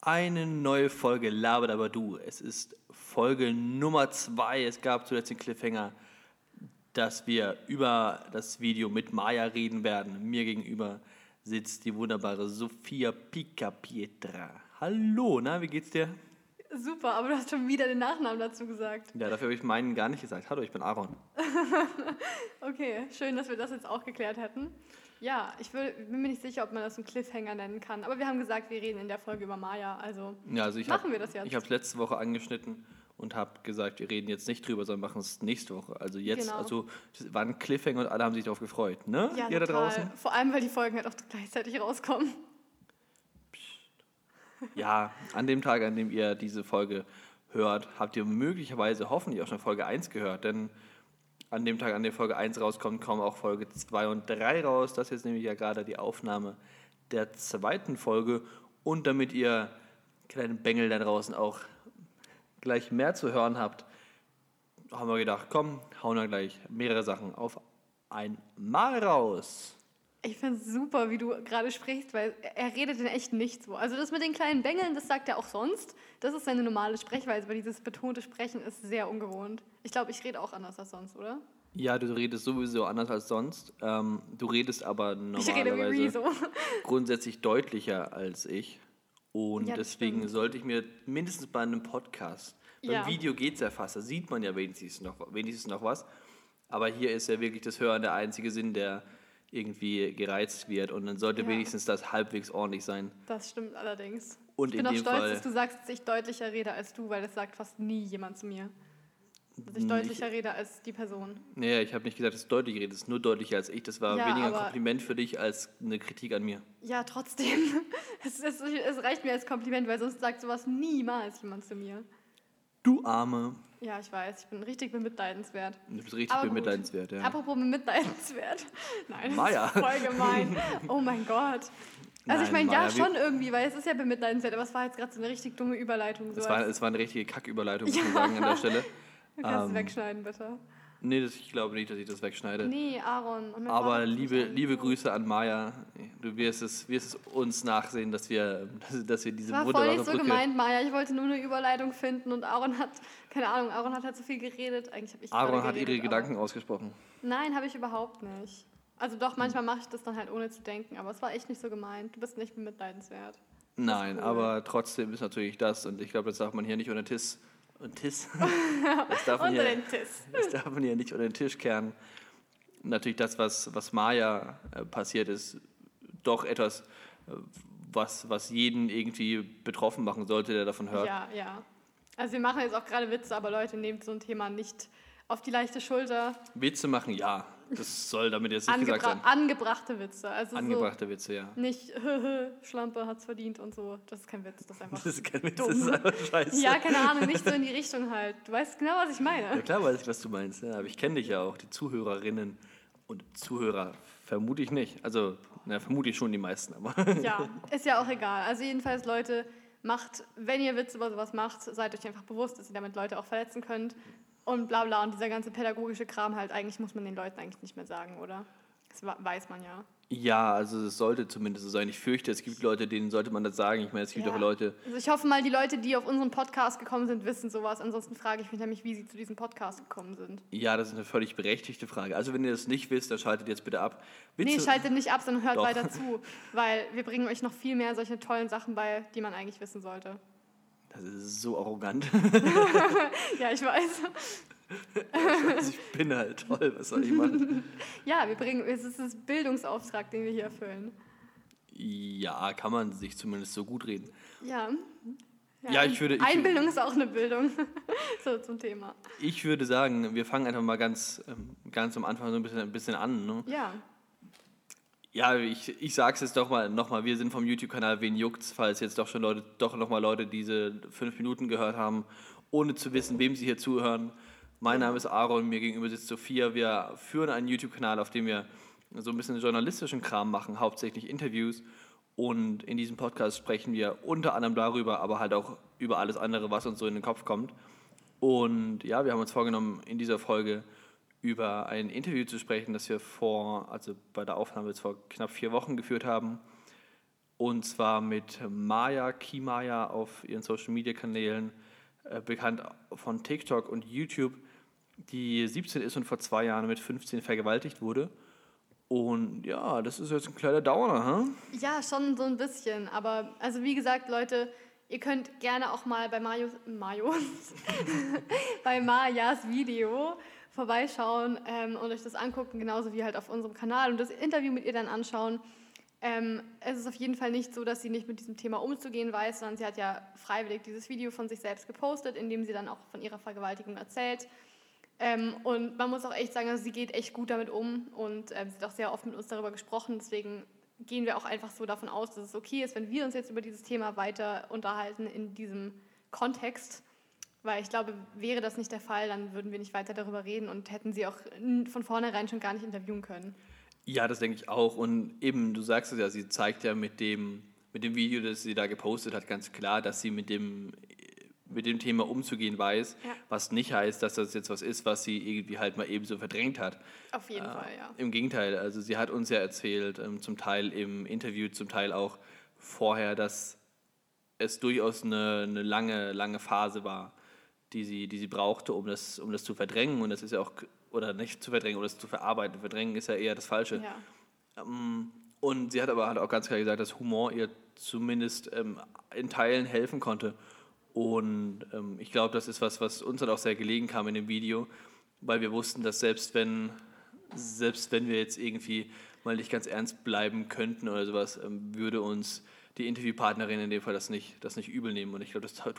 Eine neue Folge Labert aber du. Es ist Folge Nummer zwei. Es gab zuletzt den Cliffhanger, dass wir über das Video mit Maya reden werden. Mir gegenüber sitzt die wunderbare Sophia Picapietra. Hallo, na, wie geht's dir? Super, aber du hast schon wieder den Nachnamen dazu gesagt. Ja, dafür habe ich meinen gar nicht gesagt. Hallo, ich bin Aaron. Okay, schön, dass wir das jetzt auch geklärt hätten. Ja, ich will, bin mir nicht sicher, ob man das einen Cliffhanger nennen kann. Aber wir haben gesagt, wir reden in der Folge über Maya. Also Ja, also ich Machen hab, wir das jetzt. Ich habe es letzte Woche angeschnitten und habe gesagt, wir reden jetzt nicht drüber, sondern machen es nächste Woche. Also jetzt, Genau. also das war ein Cliffhanger und alle haben sich darauf gefreut, ne? ja, Ihr da draußen? Vor allem, weil die Folgen halt auch gleichzeitig rauskommen. Ja, an dem Tag, an dem ihr diese Folge hört, habt ihr möglicherweise hoffentlich auch schon Folge 1 gehört, denn an dem Tag, an dem Folge 1 rauskommt, kommen auch Folge 2 und 3 raus. Das ist jetzt nämlich ja gerade die Aufnahme der zweiten Folge. Und damit ihr kleinen Bengel da draußen auch gleich mehr zu hören habt, haben wir gedacht, komm, hauen wir gleich mehrere Sachen auf einmal raus. Ich finde es super, wie du gerade sprichst, weil er redet in echt nicht so. Also das mit den kleinen Bengeln, das sagt er auch sonst. Das ist seine normale Sprechweise, aber dieses betonte Sprechen ist sehr ungewohnt. Ich glaube, ich rede auch anders als sonst, oder? Ja, du redest sowieso anders als sonst. Ähm, du redest aber Ich rede wie normalerweise Rezo. grundsätzlich deutlicher als ich. Und Ja, deswegen stimmt. sollte ich mir mindestens bei einem Podcast, beim Ja. Video geht es ja fast, da sieht man ja wenigstens noch, wenigstens noch was. Aber hier ist ja wirklich das Hören der einzige Sinn, der irgendwie gereizt wird. Und dann sollte Ja. wenigstens das halbwegs ordentlich sein. Das stimmt allerdings. Und ich bin in auch stolz, Fall- dass du sagst, dass ich deutlicher rede als du, weil das sagt fast nie jemand zu mir. Dass ich deutlicher rede als die Person. Naja, ich habe nicht gesagt, dass du deutlich redest, nur deutlicher als ich. Das war Ja, weniger ein Kompliment für dich als eine Kritik an mir. Ja, trotzdem. Es, es, es reicht mir als Kompliment, weil sonst sagt sowas niemals jemand zu mir. Du Arme. Ja, ich weiß, ich bin richtig bemitleidenswert. Du bist richtig Aber gut. bemitleidenswert, ja. Apropos bemitleidenswert. Nein, das Maya. ist voll gemein. Oh mein Gott. Also ich Nein, meine, ja, schon irgendwie, weil es ist ja bemitleidenswert, aber es war jetzt gerade so eine richtig dumme Überleitung. So Es war, es war eine richtige Kacküberleitung, muss man Ja. sagen, an der Stelle. du kannst es ähm, wegschneiden, bitte. Nee, das, ich glaube nicht, dass ich das wegschneide. Nee, Aaron. Aber liebe, liebe Grüße an Maya. Du wirst es, wirst es uns nachsehen, dass wir, dass, dass wir diese Das war voll nicht so Brücke... gemeint, Maja. Ich wollte nur eine Überleitung finden und Aaron hat, keine Ahnung, Aaron hat halt so viel geredet. Eigentlich habe ich Aaron hat ihre geredet, Gedanken aber- ausgesprochen. Nein, habe ich überhaupt nicht. Also doch, manchmal mache ich das dann halt ohne zu denken, aber es war echt nicht so gemeint. Du bist nicht bemitleidenswert. Nein, cool. aber trotzdem ist natürlich das, und ich glaube, das darf man hier nicht unter Tisch... Und Tisch? Das darf, man Unter hier, den Tisch. das darf man hier nicht unter den Tisch kehren. Natürlich das, was, was Maya äh, passiert ist, doch etwas, äh, was, was jeden irgendwie betroffen machen sollte, der davon hört. Ja, ja. Also wir machen jetzt auch gerade Witze, aber Leute, nehmt so ein Thema nicht auf die leichte Schulter. Witze machen, ja. Das soll damit jetzt nicht gesagt Angebra sein. angebrachte Witze. Also Angebrachte Witze, ja. so nicht Schlampe hat's verdient und so. Das ist kein Witz, das ist einfach Das ist kein Witz, dumm. das ist einfach scheiße. Ja, keine Ahnung, nicht so in die Richtung halt. Du weißt genau, was ich Ja, meine. klar weiß ich, was du meinst. Ja, aber ich kenne dich ja auch, die Zuhörerinnen und Zuhörer. Vermute ich nicht. Also, na, vermute ich schon die meisten, aber. Ja, ist ja auch egal. Also jedenfalls, Leute, macht, wenn ihr Witze über sowas macht, seid euch einfach bewusst, dass ihr damit Leute auch verletzen könnt. Und bla bla. Und dieser ganze pädagogische Kram halt, eigentlich muss man den Leuten eigentlich nicht mehr sagen, oder? Das weiß man ja. Ja, also es sollte zumindest so sein. Ich fürchte, es gibt Leute, denen sollte man das sagen. Ich meine, es gibt Ja. auch Leute. Also ich hoffe mal, die Leute, die auf unseren Podcast gekommen sind, wissen sowas. Ansonsten frage ich mich nämlich, wie sie zu diesem Podcast gekommen sind. Ja, das ist eine völlig berechtigte Frage. Also, wenn ihr das nicht wisst, dann schaltet jetzt bitte ab. Witze, Nee, schaltet nicht ab, sondern hört Doch. weiter zu. Weil wir bringen euch noch viel mehr solche tollen Sachen bei, die man eigentlich wissen sollte. Das ist so arrogant. Ja, ich weiß. also ich bin halt toll, was soll ich machen? Ja, wir bringen, es ist das Bildungsauftrag, den wir hier erfüllen. Ja, kann man sich zumindest so gut reden. Ja. Ja, ich würde- ich- Einbildung ist auch eine Bildung. so zum Thema. Ich würde sagen, wir fangen einfach mal ganz, ähm, ganz am Anfang so ein bisschen, ein bisschen an. Ne? Ja. Ja, ich, ich sag's jetzt doch mal nochmal, wir sind vom YouTube-Kanal Wen juckt's, falls jetzt doch schon Leute, doch nochmal Leute diese fünf Minuten gehört haben, ohne zu wissen, wem sie hier zuhören. Mein Name ist Aaron, mir gegenüber sitzt Sophia. Wir führen einen YouTube-Kanal, auf dem wir so ein bisschen journalistischen Kram machen, hauptsächlich Interviews. Und in diesem Podcast sprechen wir unter anderem darüber, aber halt auch über alles andere, was uns so in den Kopf kommt. Und ja, wir haben uns vorgenommen, in dieser Folge über ein Interview zu sprechen, das wir vor, also bei der Aufnahme jetzt vor knapp vier Wochen geführt haben. Und zwar mit Maya, Kimaya auf ihren Social Media Kanälen, äh, bekannt von TikTok und YouTube, die 17 ist und vor zwei Jahren mit 15 vergewaltigt wurde. Und ja, das ist jetzt ein kleiner Downer, hm? Ja, schon so ein bisschen. Aber, also wie gesagt, Leute, ihr könnt gerne auch mal bei Marios, Marios bei Majas Video vorbeischauen ähm, und euch das angucken, genauso wie halt auf unserem Kanal und das Interview mit ihr dann anschauen. Ähm, es ist auf jeden Fall nicht so, dass sie nicht mit diesem Thema umzugehen weiß, sondern sie hat ja freiwillig dieses Video von sich selbst gepostet, in dem sie dann auch von ihrer Vergewaltigung erzählt. Ähm, und man muss auch echt sagen, also sie geht echt gut damit um und ähm, sie hat auch sehr oft mit uns darüber gesprochen. Deswegen gehen wir auch einfach so davon aus, dass es okay ist, wenn wir uns jetzt über dieses Thema weiter unterhalten in diesem Kontext. Weil ich glaube, wäre das nicht der Fall, dann würden wir nicht weiter darüber reden und hätten sie auch von vornherein schon gar nicht interviewen können. Ja, das denke ich auch. Und eben, du sagst es ja, sie zeigt ja mit dem, mit dem Video, das sie da gepostet hat, ganz klar, dass sie mit dem, mit dem Thema umzugehen weiß, ja. was nicht heißt, dass das jetzt was ist, was sie irgendwie halt mal eben so verdrängt hat. Auf jeden äh, Fall, ja. Im Gegenteil, also sie hat uns ja erzählt, ähm, zum Teil im Interview, zum Teil auch vorher, dass es durchaus eine, eine lange, lange Phase war, die sie, die sie brauchte, um das, um das zu verdrängen. Und das ist ja auch oder nicht zu verdrängen oder es zu verarbeiten. Verdrängen ist ja eher das Falsche. Ja. Ähm, und sie hat aber halt auch ganz klar gesagt, dass Humor ihr zumindest ähm, in Teilen helfen konnte. Und ähm, ich glaube, das ist was, was uns dann auch sehr gelegen kam in dem Video, weil wir wussten, dass selbst wenn, selbst wenn wir jetzt irgendwie mal nicht ganz ernst bleiben könnten oder sowas, ähm, würde uns die Interviewpartnerin in dem Fall das nicht, das nicht übel nehmen. Und ich glaube, das tat,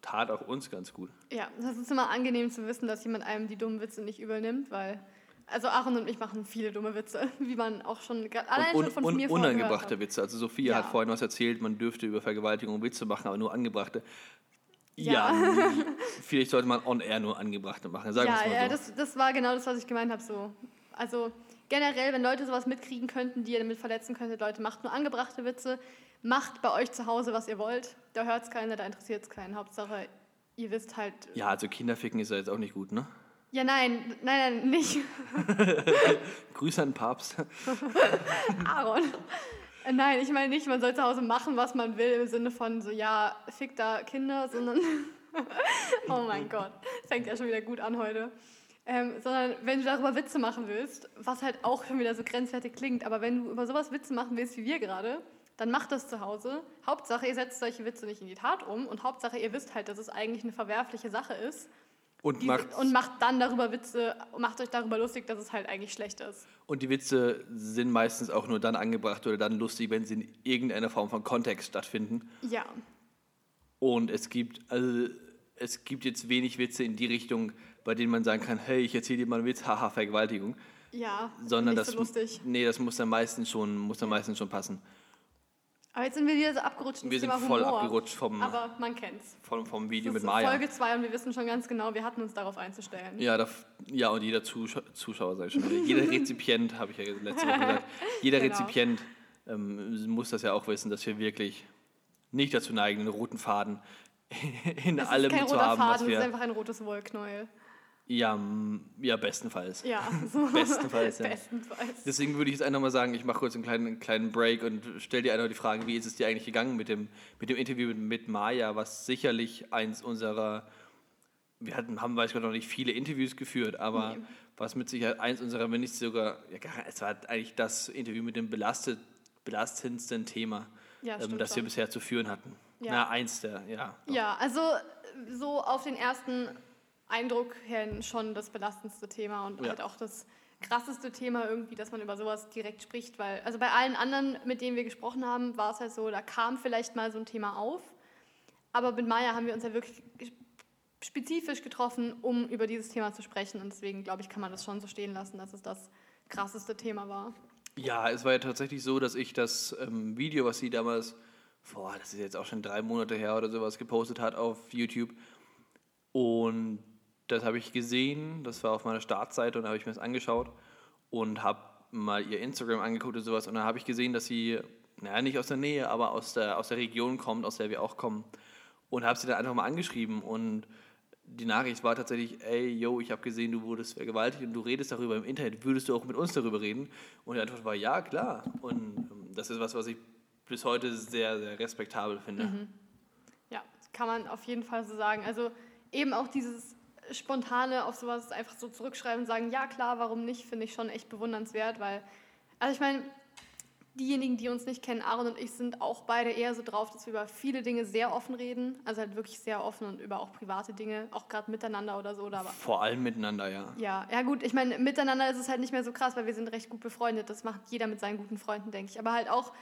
tat auch uns ganz gut. Ja, das ist immer angenehm zu wissen, dass jemand einem die dummen Witze nicht übel nimmt, weil also Aaron und ich machen viele dumme Witze, wie man auch schon allein und, schon von und, mir Unangebrachte Witze. Also Sophia ja. hat vorhin was erzählt, man dürfte über Vergewaltigung Witze machen, aber nur angebrachte. Ja, ja vielleicht sollte man on air nur angebrachte machen. Sagen ja, ja, so. das, das war genau das, was ich gemeint habe. So. Also generell, wenn Leute sowas mitkriegen könnten, die ihr damit verletzen könntet, Leute, macht nur angebrachte Witze. Macht bei euch zu Hause, was ihr wollt. Da hört es keiner, da interessiert es keinen. Hauptsache, ihr wisst halt. Ja, also Kinderficken ist ja jetzt auch nicht gut, ne? Ja, nein, nein, nein, nicht. Grüße an den Papst. Aaron. Nein, ich meine nicht, man soll zu Hause machen, was man will, im Sinne von so, ja, fick da Kinder, sondern. oh mein Gott, fängt ja schon wieder gut an heute. Ähm, sondern wenn du darüber Witze machen willst, was halt auch schon wieder so grenzwertig klingt, aber wenn du über sowas Witze machen willst wie wir gerade, dann macht das zu Hause. Hauptsache, ihr setzt solche Witze nicht in die Tat um und Hauptsache, ihr wisst halt, dass es eigentlich eine verwerfliche Sache ist. Und, die, macht, und macht dann darüber Witze, macht euch darüber lustig, dass es halt eigentlich schlecht ist. Und die Witze sind meistens auch nur dann angebracht oder dann lustig, wenn sie in irgendeiner Form von Kontext stattfinden. Ja. Und es gibt, also, es gibt jetzt wenig Witze in die Richtung, bei denen man sagen kann, hey, ich erzähle dir mal einen Witz, haha, Vergewaltigung. Ja, sondern das, so lustig. Nee, das muss dann meistens schon, muss dann meistens schon passen. Aber jetzt sind wir wieder so abgerutscht. Wir sind voll Humor. abgerutscht vom, Aber man kennt's. Vom, vom Video mit Maya. Folge 2 und wir wissen schon ganz genau, wir hatten uns darauf einzustellen. Ja, da, ja und jeder Zuschauer, Zuschauer sag ich schon, jeder Rezipient, habe ich ja letzte Woche gesagt, jeder genau. Rezipient ähm, muss das ja auch wissen, dass wir wirklich nicht dazu neigen, einen roten Faden in das allem zu haben. Faden, wir, das ist einfach ein rotes Wollknäuel. Ja, ja, bestenfalls. Ja, so. bestenfalls, ja. bestenfalls. Deswegen würde ich jetzt einfach mal sagen, ich mache kurz einen kleinen, kleinen Break und stelle dir einfach die Frage, wie ist es dir eigentlich gegangen mit dem, mit dem Interview mit, mit Maya, was sicherlich eins unserer, wir hatten, haben weiß ich noch nicht viele Interviews geführt, aber nee. was mit Sicherheit eins unserer, wenn nicht sogar, ja, es war eigentlich das Interview mit dem belastet, belastendsten Thema, ja, ähm, das wir bisher zu führen hatten. Ja. Na, eins der, ja. Doch. Ja, also so auf den ersten Eindruck her schon das belastendste Thema und ja. halt auch das krasseste Thema irgendwie, dass man über sowas direkt spricht, weil also bei allen anderen, mit denen wir gesprochen haben, war es halt so, da kam vielleicht mal so ein Thema auf, aber mit Maya haben wir uns ja wirklich spezifisch getroffen, um über dieses Thema zu sprechen und deswegen glaube ich, kann man das schon so stehen lassen, dass es das krasseste Thema war. Ja, es war ja tatsächlich so, dass ich das ähm, Video, was sie damals, boah, das ist jetzt auch schon drei Monate her oder sowas, gepostet hat auf YouTube und das habe ich gesehen, das war auf meiner Startseite und da habe ich mir das angeschaut und habe mal ihr Instagram angeguckt und sowas und dann habe ich gesehen, dass sie, naja, nicht aus der Nähe, aber aus der, aus der Region kommt, aus der wir auch kommen und habe sie dann einfach mal angeschrieben und die Nachricht war tatsächlich, ey, yo, ich habe gesehen, du wurdest vergewaltigt und du redest darüber im Internet, würdest du auch mit uns darüber reden? Und die Antwort war, ja, klar. Und ähm, das ist was, was ich bis heute sehr, sehr respektabel finde. Mhm. Ja, kann man auf jeden Fall so sagen. Also eben auch dieses spontane auf sowas einfach so zurückschreiben und sagen, ja klar, warum nicht, finde ich schon echt bewundernswert, weil, also ich meine, diejenigen, die uns nicht kennen, Aaron und ich, sind auch beide eher so drauf, dass wir über viele Dinge sehr offen reden. Also halt wirklich sehr offen und über auch private Dinge, auch gerade miteinander oder so. Oder Vor allem miteinander, ja. ja, ja gut, ich meine, miteinander ist es halt nicht mehr so krass, weil wir sind recht gut befreundet. Das macht jeder mit seinen guten Freunden, denke ich. Aber halt auch,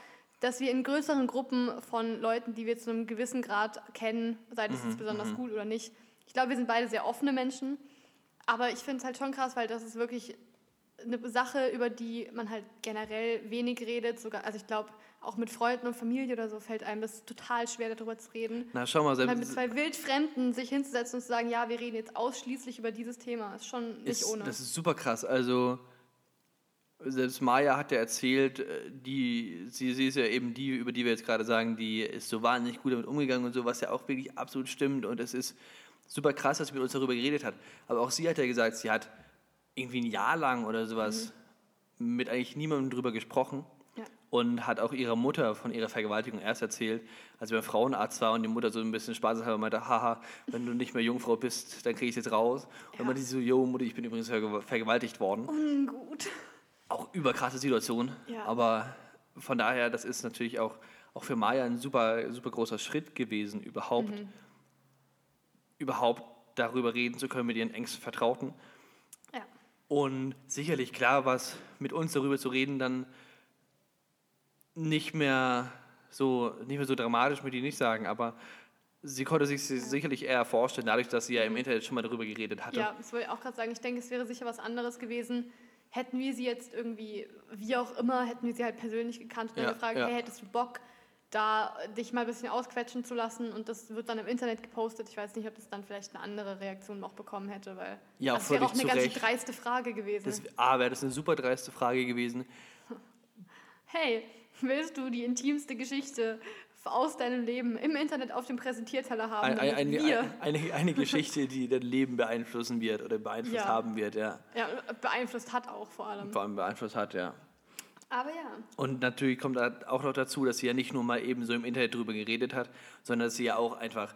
dass wir in größeren Gruppen von Leuten, die wir zu einem gewissen Grad kennen, sei das jetzt besonders gut oder nicht. Ich glaube, wir sind beide sehr offene Menschen. Aber ich finde es halt schon krass, weil das ist wirklich eine Sache, über die man halt generell wenig redet. Sogar, also ich glaube, auch mit Freunden und Familie oder so fällt einem das total schwer, darüber zu reden. Na, schau mal, Weil mit selbst, zwei Wildfremden sich hinzusetzen und zu sagen, ja, wir reden jetzt ausschließlich über dieses Thema, ist schon nicht ist, ohne. das ist super krass. Also, selbst Maya hat ja erzählt, äh, die, sie, sie ist ja eben die, über die wir jetzt gerade sagen, die ist so wahnsinnig gut damit umgegangen und so, was ja auch wirklich absolut stimmt. Und es ist super krass, dass sie mit uns darüber geredet hat. Aber auch sie hat ja gesagt, sie hat irgendwie ein Jahr lang oder sowas mit eigentlich niemandem drüber gesprochen. Ja. Und hat auch ihrer Mutter von ihrer Vergewaltigung erst erzählt, als sie beim Frauenarzt war und die Mutter so ein bisschen spaßeshalber meinte, haha, wenn du nicht mehr Jungfrau bist, dann kriege ich jetzt raus. Und dann Ja. meinte sie so, jo, Mutter, ich bin übrigens verge- vergewaltigt worden. Ungut. Auch überkrasse Situation. Ja. Aber von daher, das ist natürlich auch, auch für Maya ein super, super großer Schritt gewesen, überhaupt, Mhm. Überhaupt darüber reden zu können mit ihren engsten Vertrauten. Ja. Und sicherlich klar, was mit uns darüber zu reden, dann nicht mehr so, nicht mehr so dramatisch, würde ich nicht sagen, aber sie konnte sich sicherlich eher vorstellen, dadurch, dass sie ja im Internet schon mal darüber geredet hatte. Ja, das wollte ich auch gerade sagen. Ich denke, es wäre sicher was anderes gewesen. Hätten wir sie jetzt irgendwie, wie auch immer, hätten wir sie halt persönlich gekannt und Ja, dann gefragt, ja. hey, hättest du Bock, da dich mal ein bisschen ausquetschen zu lassen und das wird dann im Internet gepostet. Ich weiß nicht, ob das dann vielleicht eine andere Reaktion noch bekommen hätte, weil Ja, das wäre auch eine ganz Recht. dreiste Frage gewesen. Das, A, wäre das eine super dreiste Frage gewesen. hey, willst du die intimste Geschichte aus deinem Leben im Internet auf dem Präsentierteller haben? Ein, ein, wir, eine, eine, eine Geschichte, die dein Leben beeinflussen wird oder beeinflusst Ja. haben wird, ja. ja, beeinflusst hat auch vor allem. Vor allem beeinflusst hat, ja. Aber ja, Und natürlich kommt da auch noch dazu, dass sie ja nicht nur mal eben so im Internet drüber geredet hat, sondern dass sie ja auch einfach.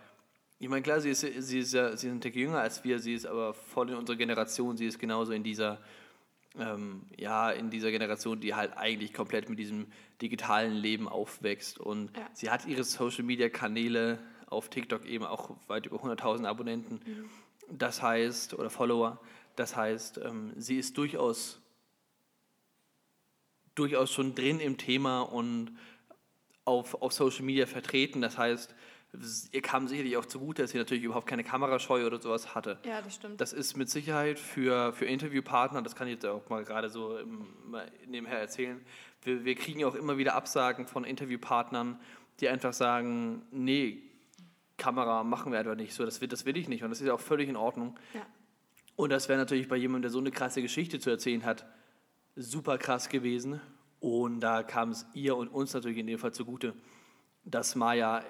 Ich meine, klar, sie ist, sie ist ja sie ist ein Tick jünger als wir, sie ist aber voll in unserer Generation, sie ist genauso in dieser, ähm, ja, in dieser Generation, die halt eigentlich komplett mit diesem digitalen Leben aufwächst. Und Ja. sie hat ihre Social Media Kanäle auf TikTok eben auch weit über 100.000 Abonnenten. Das heißt, oder Follower, das heißt, ähm, sie ist durchaus durchaus schon drin im Thema und auf, auf Social Media vertreten. Das heißt, ihr kam sicherlich auch zugute, dass sie natürlich überhaupt keine Kamerascheu oder sowas hatte. ja, das stimmt. Das ist mit Sicherheit für, für Interviewpartner, das kann ich jetzt auch mal gerade so im, nebenher erzählen, wir, wir kriegen ja auch immer wieder Absagen von Interviewpartnern, die einfach sagen, nee, Kamera machen wir einfach nicht so, das will, das will ich nicht und das ist ja auch völlig in Ordnung. ja. Und das wäre natürlich bei jemandem, der so eine krasse Geschichte zu erzählen hat, super krass gewesen. Und da kam es ihr und uns natürlich in dem Fall zugute, dass Maya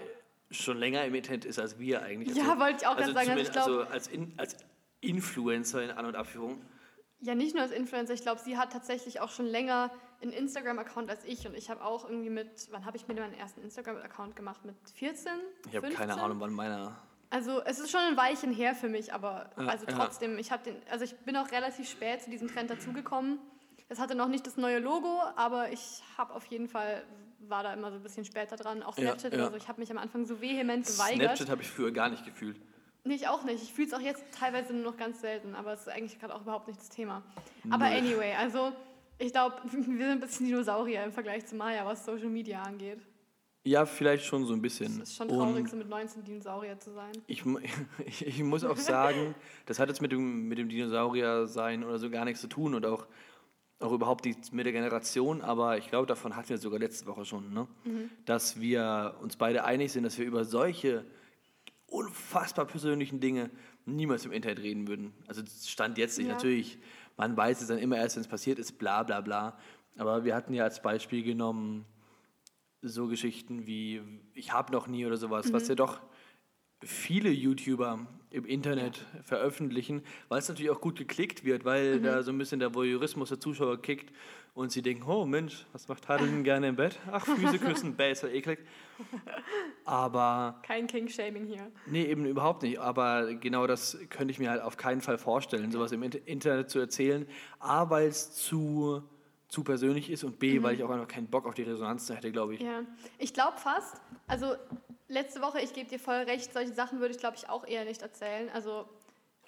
schon länger im Internet ist als wir eigentlich. Ja, wollte ich auch gerade sagen, also ich glaub- also als, in, als Influencer in An- und Abführung. Ja, nicht nur als Influencer. Ich glaube, sie hat tatsächlich auch schon länger einen Instagram-Account als ich. Und ich habe auch irgendwie mit, wann habe ich mir meinen ersten Instagram-Account gemacht? Mit 14? Ich habe keine 15? Ahnung, wann meiner. Also es ist schon ein Weichen her für mich, aber Ja, also ja. trotzdem, ich habe den, also ich bin auch relativ spät zu diesem Trend dazugekommen. Es hatte noch nicht das neue Logo, aber ich habe auf jeden Fall, war da immer so ein bisschen später dran. Auch Ja, Snapchat ja. oder so. Ich habe mich am Anfang so vehement geweigert. Snapchat habe ich früher gar nicht gefühlt. Nee, ich auch nicht. Ich fühle es auch jetzt teilweise nur noch ganz selten, aber es ist eigentlich gerade auch überhaupt nicht das Thema. Aber Null. anyway, also ich glaube, wir sind ein bisschen Dinosaurier im Vergleich zu Maya, was Social Media angeht. Ja, vielleicht schon so ein bisschen. Es ist schon traurig, Und so mit 19 Dinosaurier zu sein. ich, ich, ich muss auch sagen, das hat jetzt mit dem, mit dem Dinosaurier sein oder so gar nichts zu tun und auch, auch überhaupt die, mit der Generation, aber ich glaube, davon hatten wir sogar letzte Woche schon, ne? dass wir uns beide einig sind, dass wir über solche unfassbar persönlichen Dinge niemals im Internet reden würden. Also das stand jetzt nicht. Ja. Natürlich, man weiß es dann immer erst, wenn es passiert ist, bla bla bla. Aber wir hatten ja als Beispiel genommen so Geschichten wie ich habe noch nie oder sowas, was ja doch viele YouTuber im Internet veröffentlichen, weil es natürlich auch gut geklickt wird, weil da so ein bisschen der Voyeurismus der Zuschauer kickt und sie denken, oh Mensch, was macht Hadelin gerne im Bett? Ach, Füße küssen, bäh, ist ja eklig. Aber, Kein King-Shaming hier. nee, eben überhaupt nicht. Aber genau das könnte ich mir halt auf keinen Fall vorstellen, sowas im Inter- Internet zu erzählen. A, weil es zu, zu persönlich ist und B, weil ich auch einfach keinen Bock auf die Resonanz hätte, glaube ich. Ja, ich glaube fast. Also letzte Woche, ich gebe dir voll recht, solche Sachen würde ich glaube ich auch eher nicht erzählen. Also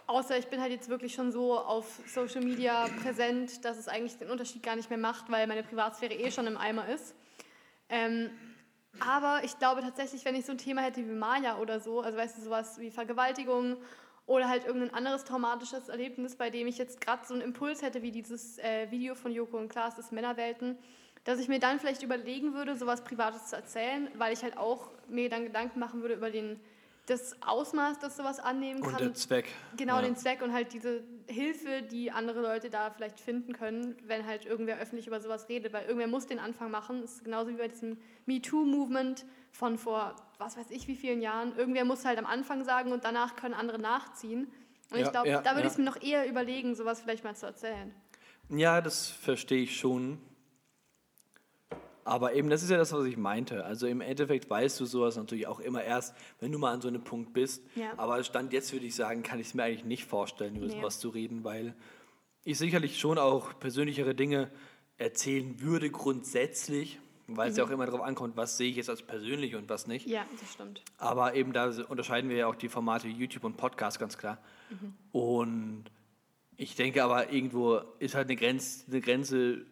außer ich bin halt jetzt wirklich schon so auf Social Media präsent, dass es eigentlich den Unterschied gar nicht mehr macht, weil meine Privatsphäre eh schon im Eimer ist. Ähm, aber ich glaube tatsächlich, wenn ich so ein Thema hätte wie Maya oder so, also weißt du, sowas wie Vergewaltigung oder halt irgendein anderes traumatisches Erlebnis, bei dem ich jetzt gerade so einen Impuls hätte, wie dieses äh, Video von Joko und Klaas, das Männerwelten, dass ich mir dann vielleicht überlegen würde, sowas Privates zu erzählen, weil ich halt auch mir dann Gedanken machen würde über den, das Ausmaß, das sowas annehmen Und kann. der Zweck. Genau, ja. den Zweck und halt diese Hilfe, die andere Leute da vielleicht finden können, wenn halt irgendwer öffentlich über sowas redet, weil irgendwer muss den Anfang machen. Das ist genauso wie bei diesem MeToo-Movement von vor, was weiß ich, wie vielen Jahren. Irgendwer muss halt am Anfang sagen und danach können andere nachziehen. Und Ja, ich glaube, ja, da würde ich es mir noch eher überlegen, sowas vielleicht mal zu erzählen. Ja, das verstehe ich schon. Aber eben, das ist ja das, was ich meinte. Also im Endeffekt weißt du sowas natürlich auch immer erst, wenn du mal an so einem Punkt bist. Ja. Aber Stand jetzt würde ich sagen, kann ich es mir eigentlich nicht vorstellen, über Nee. sowas zu reden, weil ich sicherlich schon auch persönlichere Dinge erzählen würde grundsätzlich, weil es ja auch immer darauf ankommt, was sehe ich jetzt als persönlich und was nicht. Ja, das stimmt. Aber eben da unterscheiden wir ja auch die Formate YouTube und Podcast ganz klar. Und ich denke aber, irgendwo ist halt eine, Grenz, eine Grenze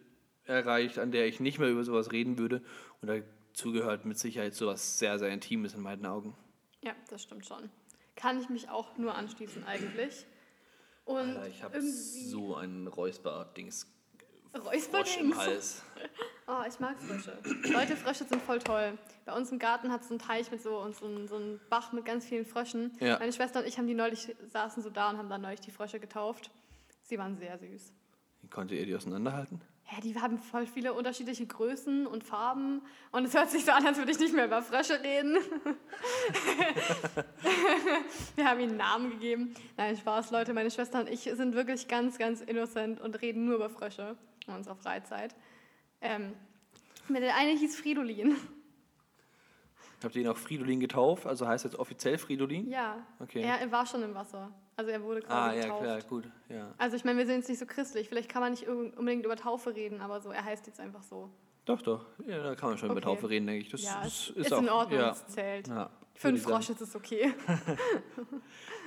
erreicht, an der ich nicht mehr über sowas reden würde. Und dazu gehört mit Sicherheit sowas sehr, sehr Intimes in meinen Augen. Ja, das stimmt schon. Kann ich mich auch nur anschließen eigentlich. Und Alter, ich habe so ein Räusper-Dings Frosch im Räusperdings. Hals. Oh, ich mag Frösche. Leute, Frösche sind voll toll. Bei uns im Garten hat es so einen Teich mit so und so einen, so einen Bach mit ganz vielen Fröschen. Ja. Meine Schwester und ich haben die neulich, saßen so da und haben dann neulich die Frösche getauft. Sie waren sehr süß. Konntet ihr die auseinanderhalten? Ja, die haben voll viele unterschiedliche Größen und Farben. Und es hört sich so an, als würde ich nicht mehr über Frösche reden. Wir haben ihnen Namen gegeben. Nein, Spaß, Leute. Meine Schwester und ich sind wirklich ganz, ganz innocent und reden nur über Frösche in unserer Freizeit. Ähm, der eine hieß Fridolin. Habt ihr ihn auch Fridolin getauft? Also heißt jetzt offiziell Fridolin? Ja, Okay. er war schon im Wasser. Also er wurde ah, quasi ja, getauft. klar, gut. Ja. Also ich meine, wir sind jetzt nicht so christlich. Vielleicht kann man nicht unbedingt über Taufe reden, aber so, er heißt jetzt einfach so. Doch, doch. Ja, da kann man schon über Okay. Taufe reden, denke ich. Das ja, ist, es ist, ist, auch, in Ordnung, Ja, es zählt. ja, Fünf sagen. Frosche ist es okay.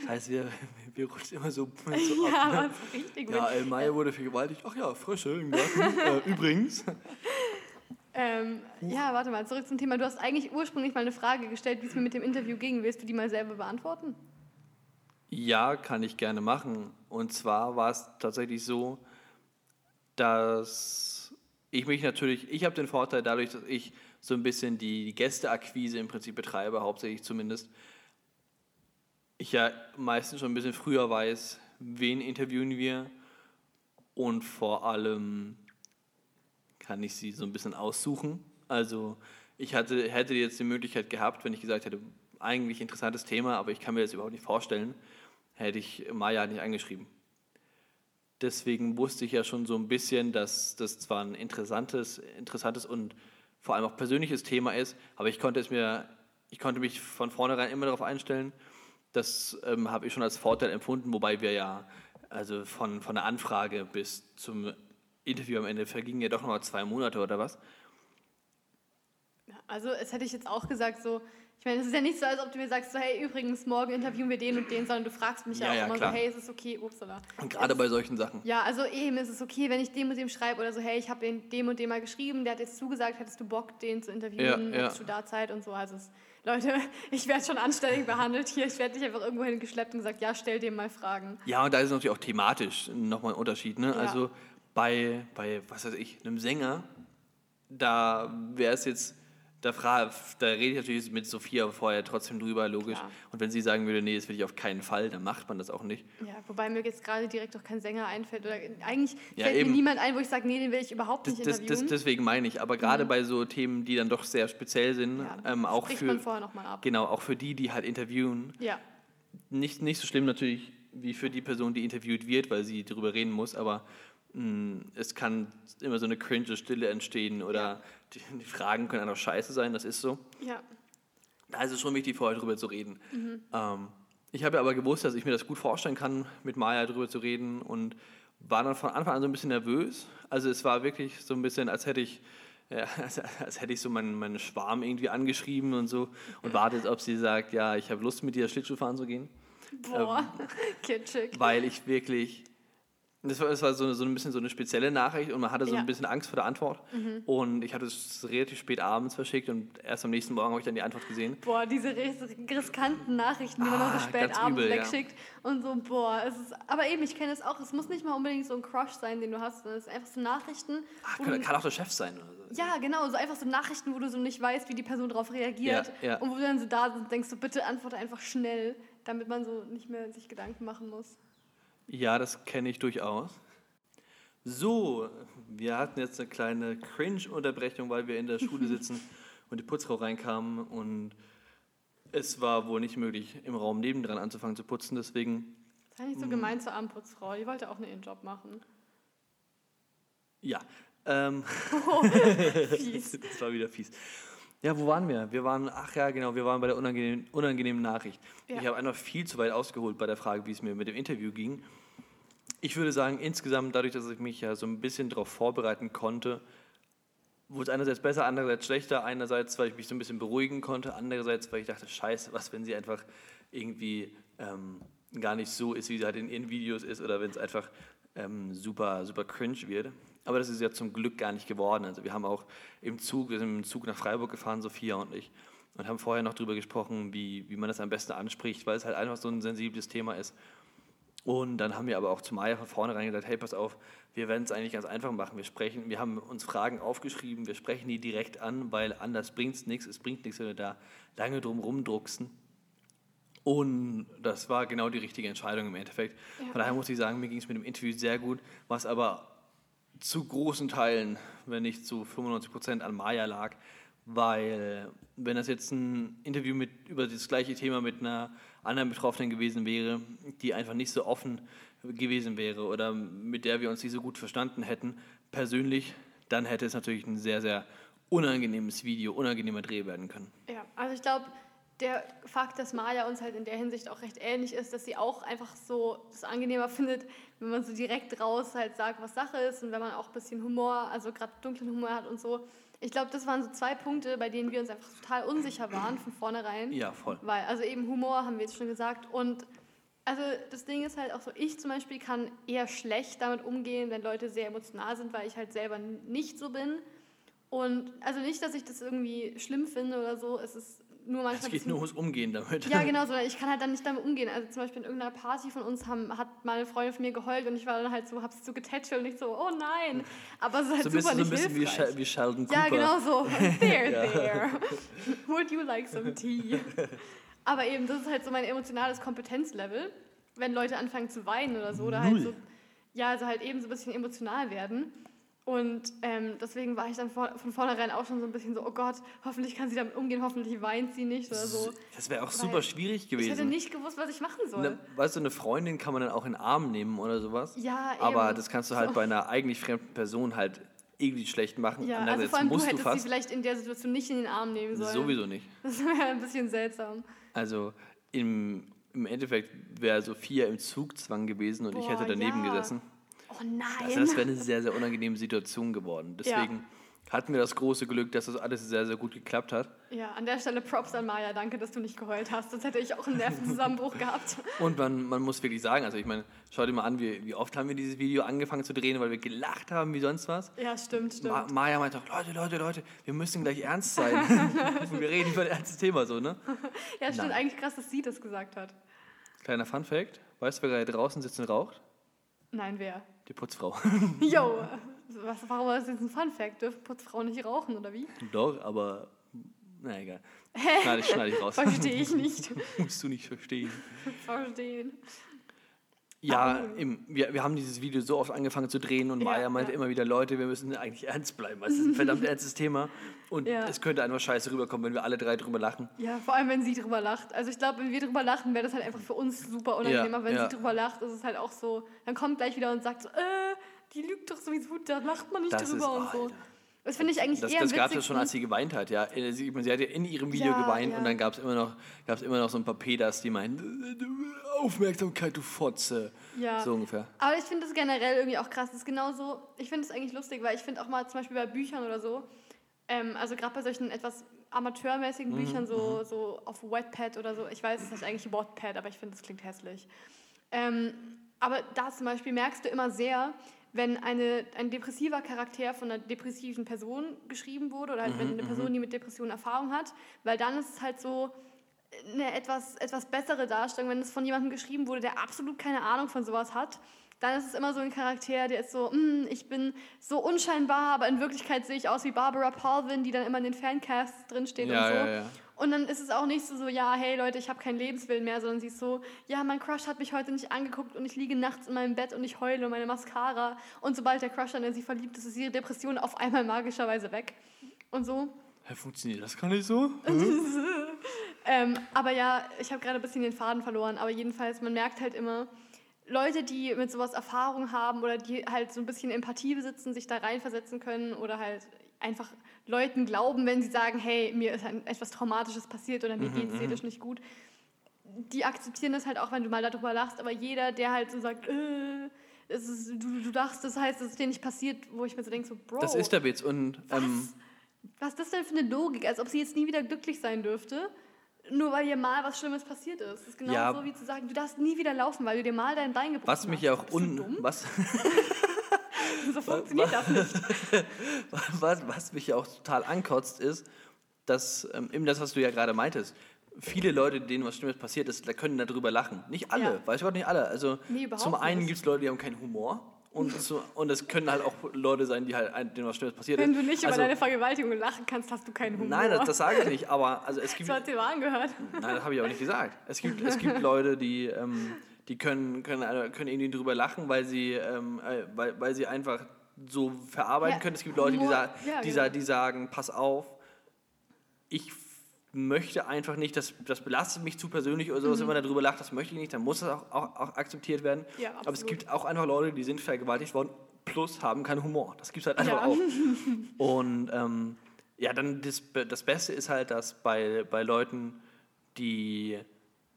Das heißt, wir, wir rutschen immer so, so ja, ab. Ne? aber so richtig. Ja, El Maya wurde vergewaltigt. Ach ja, Frösche im Garten. äh, übrigens. ähm, ja, warte mal, zurück zum Thema. Du hast eigentlich ursprünglich mal eine Frage gestellt, wie es mir mit dem Interview ging. Willst du die mal selber beantworten? Ja, kann ich gerne machen. Und zwar war es tatsächlich so, dass ich mich natürlich, ich habe den Vorteil dadurch, dass ich so ein bisschen die Gästeakquise im Prinzip betreibe, hauptsächlich zumindest. Ich ja meistens schon ein bisschen früher weiß, wen interviewen wir und vor allem kann ich sie so ein bisschen aussuchen. Also ich hatte, hätte jetzt die Möglichkeit gehabt, wenn ich gesagt hätte, eigentlich interessantes Thema, aber ich kann mir das überhaupt nicht vorstellen, hätte ich Maya nicht angeschrieben. Deswegen wusste ich ja schon so ein bisschen, dass das zwar ein interessantes, interessantes und vor allem auch persönliches Thema ist, aber ich konnte es mir, ich konnte mich von vornherein immer darauf einstellen. Das ähm, habe ich schon als Vorteil empfunden, wobei wir ja, also von, von der Anfrage bis zum Interview am Ende vergingen ja doch nochmal zwei Monate oder was. Also, es hätte ich jetzt auch gesagt, so, ich meine, es ist ja nicht so, als ob du mir sagst, so, hey, übrigens, morgen interviewen wir den und den, sondern du fragst mich ja, auch ja, immer klar. so, hey, ist es okay, upsala. Und gerade bei solchen Sachen. Ja, also eben ist es okay, wenn ich dem und dem schreibe oder so, hey, ich habe den dem und dem mal geschrieben, der hat jetzt zugesagt, hättest du Bock, den zu interviewen, Ja, ja. hättest du da Zeit und so. Also, es, Leute, ich werde schon anständig behandelt hier, ich werde nicht einfach irgendwo hingeschleppt und gesagt, ja, stell dem mal Fragen. Ja, und da ist natürlich auch thematisch nochmal ein Unterschied. Ne? Ja. Also bei, bei, was weiß ich, einem Sänger, da wäre es jetzt da, fra- da rede ich natürlich mit Sophia vorher trotzdem drüber, logisch. Klar. Und wenn sie sagen würde, nee, das will ich auf keinen Fall, dann macht man das auch nicht. Ja, wobei mir jetzt gerade direkt auch kein Sänger einfällt. Oder eigentlich Ja, fällt eben. mir niemand ein, wo ich sage, nee, den will ich überhaupt Das, nicht das, das, interviewen. deswegen meine ich. Aber gerade bei so Themen, die dann doch sehr speziell sind, ja, ähm, auch für man vorher nochmal ab. genau auch für die, die halt interviewen, Ja, nicht, nicht so schlimm natürlich wie für die Person, die interviewt wird, weil sie darüber reden muss, aber mh, es kann immer so eine cringe Stille entstehen oder Ja. Die, die Fragen können einfach scheiße sein, das ist so. ja, Da ist es schon wichtig, vorher drüber zu reden. Mhm. Ähm, ich habe ja aber gewusst, dass ich mir das gut vorstellen kann, mit Maya drüber zu reden und war dann von Anfang an so ein bisschen nervös. Also es war wirklich so ein bisschen, als hätte ich, ja, als, als hätte ich so meinen, meinen Schwarm irgendwie angeschrieben und so und wartet, ob sie sagt, ja, ich habe Lust mit dir Schlittschuhfahren zu gehen. boah, kitschig. weil ich wirklich. Das war, das war so, eine, so ein bisschen so eine spezielle Nachricht und man hatte so Ja. ein bisschen Angst vor der Antwort. Und ich hatte es relativ spät abends verschickt und erst am nächsten Morgen habe ich dann die Antwort gesehen. Boah, diese ris- riskanten Nachrichten, die man noch Ah, so spät abends übel, ja. wegschickt. Und so, boah, es ist, aber eben, ich kenne es auch, es muss nicht mal unbedingt so ein Crush sein, den du hast, sondern es sind einfach so Nachrichten. Ach, kann, kann auch der Chef sein oder so. ja, genau, so einfach so Nachrichten, wo du so nicht weißt, wie die Person darauf reagiert. Ja. Und wo du dann so da sitzt und denkst, so bitte antworte einfach schnell, damit man so nicht mehr sich Gedanken machen muss. Ja, das kenne ich durchaus. So, wir hatten jetzt eine kleine Cringe-Unterbrechung, weil wir in der Schule sitzen und die Putzfrau reinkam und es war wohl nicht möglich, im Raum nebendran anzufangen zu putzen. Deswegen, Sei nicht so gemein zur Abendputzfrau, die wollte auch ihren Job machen. ja. Ähm, Fies. das war wieder fies. Ja, wo waren wir? Wir waren, ach ja, genau, wir waren bei der unangenehmen, unangenehmen Nachricht. Ja. Ich habe einfach viel zu weit ausgeholt bei der Frage, wie es mir mit dem Interview ging. Ich würde sagen, insgesamt, dadurch, dass ich mich ja so ein bisschen darauf vorbereiten konnte, wurde es einerseits besser, andererseits schlechter. Einerseits, weil ich mich so ein bisschen beruhigen konnte, andererseits, weil ich dachte, scheiße, was, wenn sie einfach irgendwie ähm, gar nicht so ist, wie sie halt in ihren Videos ist, oder wenn es einfach ähm, super, super cringe wird. Aber das ist ja zum Glück gar nicht geworden. Also wir haben auch im Zug, wir sind im Zug nach Freiburg gefahren, Sophia und ich, und haben vorher noch darüber gesprochen, wie, wie man das am besten anspricht, weil es halt einfach so ein sensibles Thema ist. Und dann haben wir aber auch zu Maya von vornherein gesagt, hey, pass auf, wir werden es eigentlich ganz einfach machen. Wir sprechen, wir haben uns Fragen aufgeschrieben, wir sprechen die direkt an, weil anders bringt es nichts. Es bringt nichts, wenn wir da lange drum rumdrucksen. Und das war genau die richtige Entscheidung im Endeffekt. Von daher muss ich sagen, mir ging es mit dem Interview sehr gut, was aber zu großen Teilen, wenn nicht zu 95 Prozent an Maya lag, weil wenn das jetzt ein Interview mit, über das gleiche Thema mit einer anderen Betroffenen gewesen wäre, die einfach nicht so offen gewesen wäre oder mit der wir uns nicht so gut verstanden hätten, persönlich, dann hätte es natürlich ein sehr, sehr unangenehmes Video, unangenehmer Dreh werden können. Ja, also ich glaube, der Fakt, dass Maya uns halt in der Hinsicht auch recht ähnlich ist, dass sie auch einfach so es angenehmer findet, wenn man so direkt raus halt sagt, was Sache ist und wenn man auch ein bisschen Humor, also gerade dunklen Humor hat und so. Ich glaube, das waren so zwei Punkte, bei denen wir uns einfach total unsicher waren von vornherein. Ja, voll. Weil, also eben Humor haben wir jetzt schon gesagt. Und also das Ding ist halt auch so, ich zum Beispiel kann eher schlecht damit umgehen, wenn Leute sehr emotional sind, weil ich halt selber nicht so bin. Und also nicht, dass ich das irgendwie schlimm finde oder so, es ist nur manchmal. Es geht nur ums Umgehen damit. ja, genau, sondern ich kann halt dann nicht damit umgehen. Also zum Beispiel in irgendeiner Party von uns haben, hat mal eine Freundin von mir geheult und ich war dann halt so, hab's so getätschelt und ich so, oh nein. Aber es ist halt So ein super bisschen, so ein nicht bisschen wie, hilfreich. Shel- wie Sheldon Cooper. Ja, genau so. There, there. Would you like some tea? Aber eben, das ist halt so mein emotionales Kompetenzlevel. Wenn Leute anfangen zu weinen oder so, oder halt Null. so, ja, also halt eben so ein bisschen emotional werden. Und ähm, deswegen war ich dann vor, von vornherein auch schon so ein bisschen so, oh Gott, hoffentlich kann sie damit umgehen, hoffentlich weint sie nicht oder so. Das wäre auch super schwierig Ich hätte gewesen. nicht gewusst, was ich machen soll. Ne, weißt du, eine Freundin kann man dann auch in den Arm nehmen oder sowas. Ja, eben. Aber das kannst du halt So. bei einer eigentlich fremden Person halt irgendwie schlecht machen. Ja, also vor allem du musst du hättest sie fast. vielleicht in der Situation nicht in den Arm nehmen sollen. Sowieso nicht. Das wäre ein bisschen seltsam. Also im, im Endeffekt wäre Sophia im Zugzwang gewesen und ich Boah, hätte daneben ja. gesessen. Oh nein. Also das wäre eine sehr, sehr unangenehme Situation geworden. Deswegen hatten wir das große Glück, dass das alles sehr, sehr gut geklappt hat. Ja, an der Stelle Props an Maya. Danke, dass du nicht geheult hast. Sonst hätte ich auch einen Nervenzusammenbruch gehabt. Und man, man muss wirklich sagen, also ich meine, schau dir mal an, wie, wie oft haben wir dieses Video angefangen zu drehen, weil wir gelacht haben wie sonst was. Ja, stimmt, stimmt. Ma Maja meinte auch, Leute, Leute, Leute, wir müssen gleich ernst sein. wir reden über ein ernstes Thema so, ne? ja, stimmt. Nein. Eigentlich krass, dass sie das gesagt hat. Kleiner Fun Fact, weißt du, wer gerade draußen sitzt und raucht? Nein, wer? Die Putzfrau. Yo, was, warum war das jetzt ein Fun-Fact? Dürfen Putzfrauen nicht rauchen, oder wie? Doch, aber Na egal. Schneide ich, schneide ich raus. Verstehe ich nicht. Musst du nicht verstehen. Verstehen. Ja, im, wir, wir haben dieses Video so oft angefangen zu drehen und Ja, Maya meinte ja. immer wieder, Leute, wir müssen eigentlich ernst bleiben. Es ist ein verdammt ernstes Thema und Ja. es könnte einfach scheiße rüberkommen, wenn wir alle drei drüber lachen. Ja, vor allem, wenn sie drüber lacht. Also ich glaube, wenn wir drüber lachen, wäre das halt einfach für uns super unangenehm. Aber wenn sie drüber lacht, ist es halt auch so, dann kommt gleich wieder und sagt so, äh, die lügt doch sowieso, da lacht man nicht Das drüber ist- und so. Alter. Das finde ich eigentlich Das, eher das gab es schon, als sie geweint hat, ja. Äh, Sie, sie hat ja in ihrem Video Ja, geweint ja. und dann gab es immer, noch- gab's immer noch so ein paar Pedas, die meinten, Aufmerksamkeit, du Fotze. Ja. So ungefähr. Aber ich finde das generell irgendwie auch krass. Das ist genauso, ich finde es eigentlich lustig, weil ich finde auch mal zum Beispiel bei Büchern oder so, ähm, also gerade bei solchen etwas amateurmäßigen Mhm, Büchern, so, so auf Wattpad oder so, ich weiß, es heißt eigentlich Wattpad, aber ich finde, das klingt hässlich. Ähm, aber da zum Beispiel merkst du immer sehr, wenn eine, ein depressiver Charakter von einer depressiven Person geschrieben wurde oder halt wenn eine Person, die mit Depressionen Erfahrung hat, weil dann ist es halt so eine etwas, etwas bessere Darstellung, wenn es von jemandem geschrieben wurde, der absolut keine Ahnung von sowas hat. Dann ist es immer so ein Charakter, der ist so, "Mm, ich bin so unscheinbar, aber in Wirklichkeit sehe ich aus wie Barbara Palvin, die dann immer in den Fancasts drinsteht Ja, und so. ja, ja. Und dann ist es auch nicht so, so, ja, hey Leute, ich habe keinen Lebenswillen mehr, sondern sie ist so, ja, mein Crush hat mich heute nicht angeguckt und ich liege nachts in meinem Bett und ich heule und meine Mascara. Und sobald der Crush dann in sie verliebt ist, ist ihre Depression auf einmal magischerweise weg. Und so. Hä, funktioniert das gar nicht so? Ähm, aber ja, ich habe gerade ein bisschen den Faden verloren, aber jedenfalls, man merkt halt immer, Leute, die mit sowas Erfahrung haben oder die halt so ein bisschen Empathie besitzen, sich da reinversetzen können oder halt einfach Leuten glauben, wenn sie sagen, hey, mir ist ein, etwas Traumatisches passiert oder mir geht es seelisch nicht gut. Die akzeptieren das halt auch, wenn du mal darüber lachst, aber jeder, der halt so sagt, äh, ist, du, du lachst, das heißt, es ist dir nicht passiert, wo ich mir so denke, so, Bro, Das ist der Witz. Und ähm, was ist das denn für eine Logik? Als ob sie jetzt nie wieder glücklich sein dürfte, nur weil ihr mal was Schlimmes passiert ist. Das ist genau Ja. so wie zu sagen, du darfst nie wieder laufen, weil du dir mal dein Bein gebrochen was mich hast. ja auch un was, So funktioniert das nicht. was, was mich ja auch total ankotzt, ist, dass ähm, eben das, was du ja gerade meintest, viele Leute, denen was Schlimmes passiert ist, da können darüber lachen. Nicht alle, Ja. weiß Gott nicht alle. Also Nee, zum einen gibt es Leute, die haben keinen Humor. Und, so, und es können halt auch Leute sein, die halt, denen was Schlimmes passiert Wenn ist. du nicht über also, deine Vergewaltigung lachen kannst, hast du keinen Humor. Nein, das, das sage ich nicht, aber also es gibt, so hat sie mal angehört. Nein, das habe ich auch nicht gesagt. Es gibt, es gibt Leute, die, ähm, die können, können, äh, können irgendwie drüber lachen, weil sie, ähm, äh, weil, weil sie einfach so verarbeiten Ja, können. Es gibt Leute, die, sa ja, die, genau. sa die sagen, pass auf, ich möchte einfach nicht, das, das belastet mich zu persönlich oder sowas, wenn man darüber lacht, das möchte ich nicht, dann muss das auch, auch, auch akzeptiert werden. Mhm. Ja, Aber es gibt auch einfach Leute, die sind vergewaltigt worden, plus haben keinen Humor. Das gibt es halt einfach Ja. auch. Und ähm, ja, dann das, das Beste ist halt, dass bei, bei Leuten, die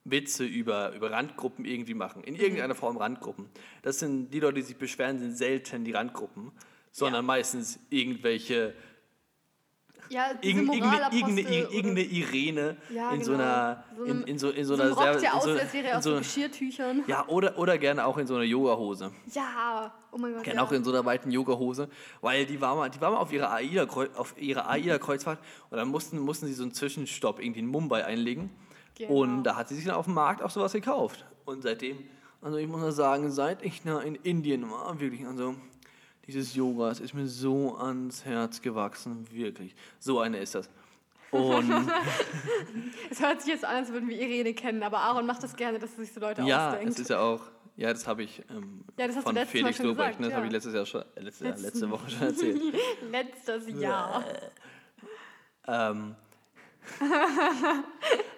Witze über, über Randgruppen irgendwie machen, in irgendeiner Mhm. Form Randgruppen, das sind die Leute, die sich beschweren, sind selten die Randgruppen, sondern Ja. meistens irgendwelche, Ja, irgendeine, irgendeine, irgendeine Irene Ja, in so genau. einer, So in, einem- in so, in so so einer ein Rock, sehr- der in so, aussieht, als wäre er in aus so, so Geschirrtüchern. ja, oder, oder gerne auch in so einer Yoga-Hose. Ja, oh mein Gott. Gerne ja. auch in so einer weiten Yoga-Hose, weil die war mal, die war mal auf ihrer AIDA-Kreuzfahrt und dann mussten, mussten sie so einen Zwischenstopp irgendwie in Mumbai einlegen Genau. und da hat sie sich dann auf dem Markt auch sowas gekauft und seitdem, also ich muss mal sagen, seit ich da in Indien war, wirklich, also dieses Yoga, es ist mir so ans Herz gewachsen, wirklich. So eine ist das. Und Es hört sich jetzt an, als würden wir Irene kennen, aber Aaron macht das gerne, dass sich so Leute ja, ausdenkt. es ist ja auch, ja, das habe ich ähm, Ja, das von Felix Lobrecht, ne, das habe ja. ich letztes Jahr schon, äh, letzte, Letzten- letzte Woche schon erzählt. Letztes Jahr. Ähm,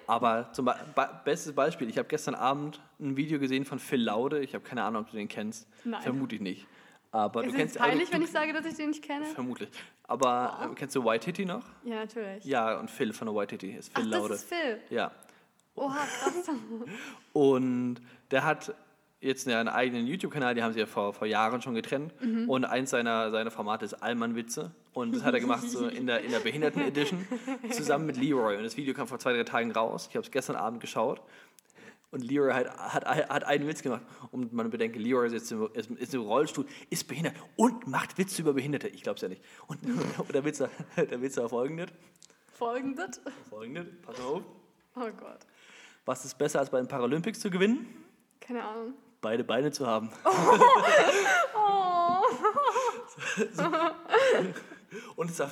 aber zum Be Be bestes Beispiel, ich habe gestern Abend ein Video gesehen von Phil Laude. Ich habe keine Ahnung, ob du den kennst. Nein. Vermutlich nicht. Aber Ist du kennst peinlich, also, wenn ich sage, dass ich den nicht kenne? Vermutlich. Aber äh, kennst du White Hitty noch? Ja, natürlich. Ja, und Phil von der White Hitty ist Phil Ach, das Laude. ist Phil. Ja. Oha, krass. Und der hat jetzt einen eigenen YouTube-Kanal, die haben sie ja vor, vor Jahren schon getrennt. Mhm. Und eins seiner, seiner Formate ist Allmann-Witze. Und das hat er gemacht so in der, in der Behinderten-Edition zusammen mit Leroy. Und das Video kam vor zwei, drei Tagen raus. Ich habe es gestern Abend geschaut. Und Leroy hat, hat, hat einen Witz gemacht. Und man bedenke, Leroy ist jetzt im, ist, ist im Rollstuhl, ist behindert und macht Witze über Behinderte. Ich glaube es ja nicht. Und, und der, Witz, der Witz war folgendes. Folgendes. folgendes. Pass auf. Oh Gott. Was ist besser, als bei den Paralympics zu gewinnen? Keine Ahnung. Beide Beine zu haben. Oh. Und, es war,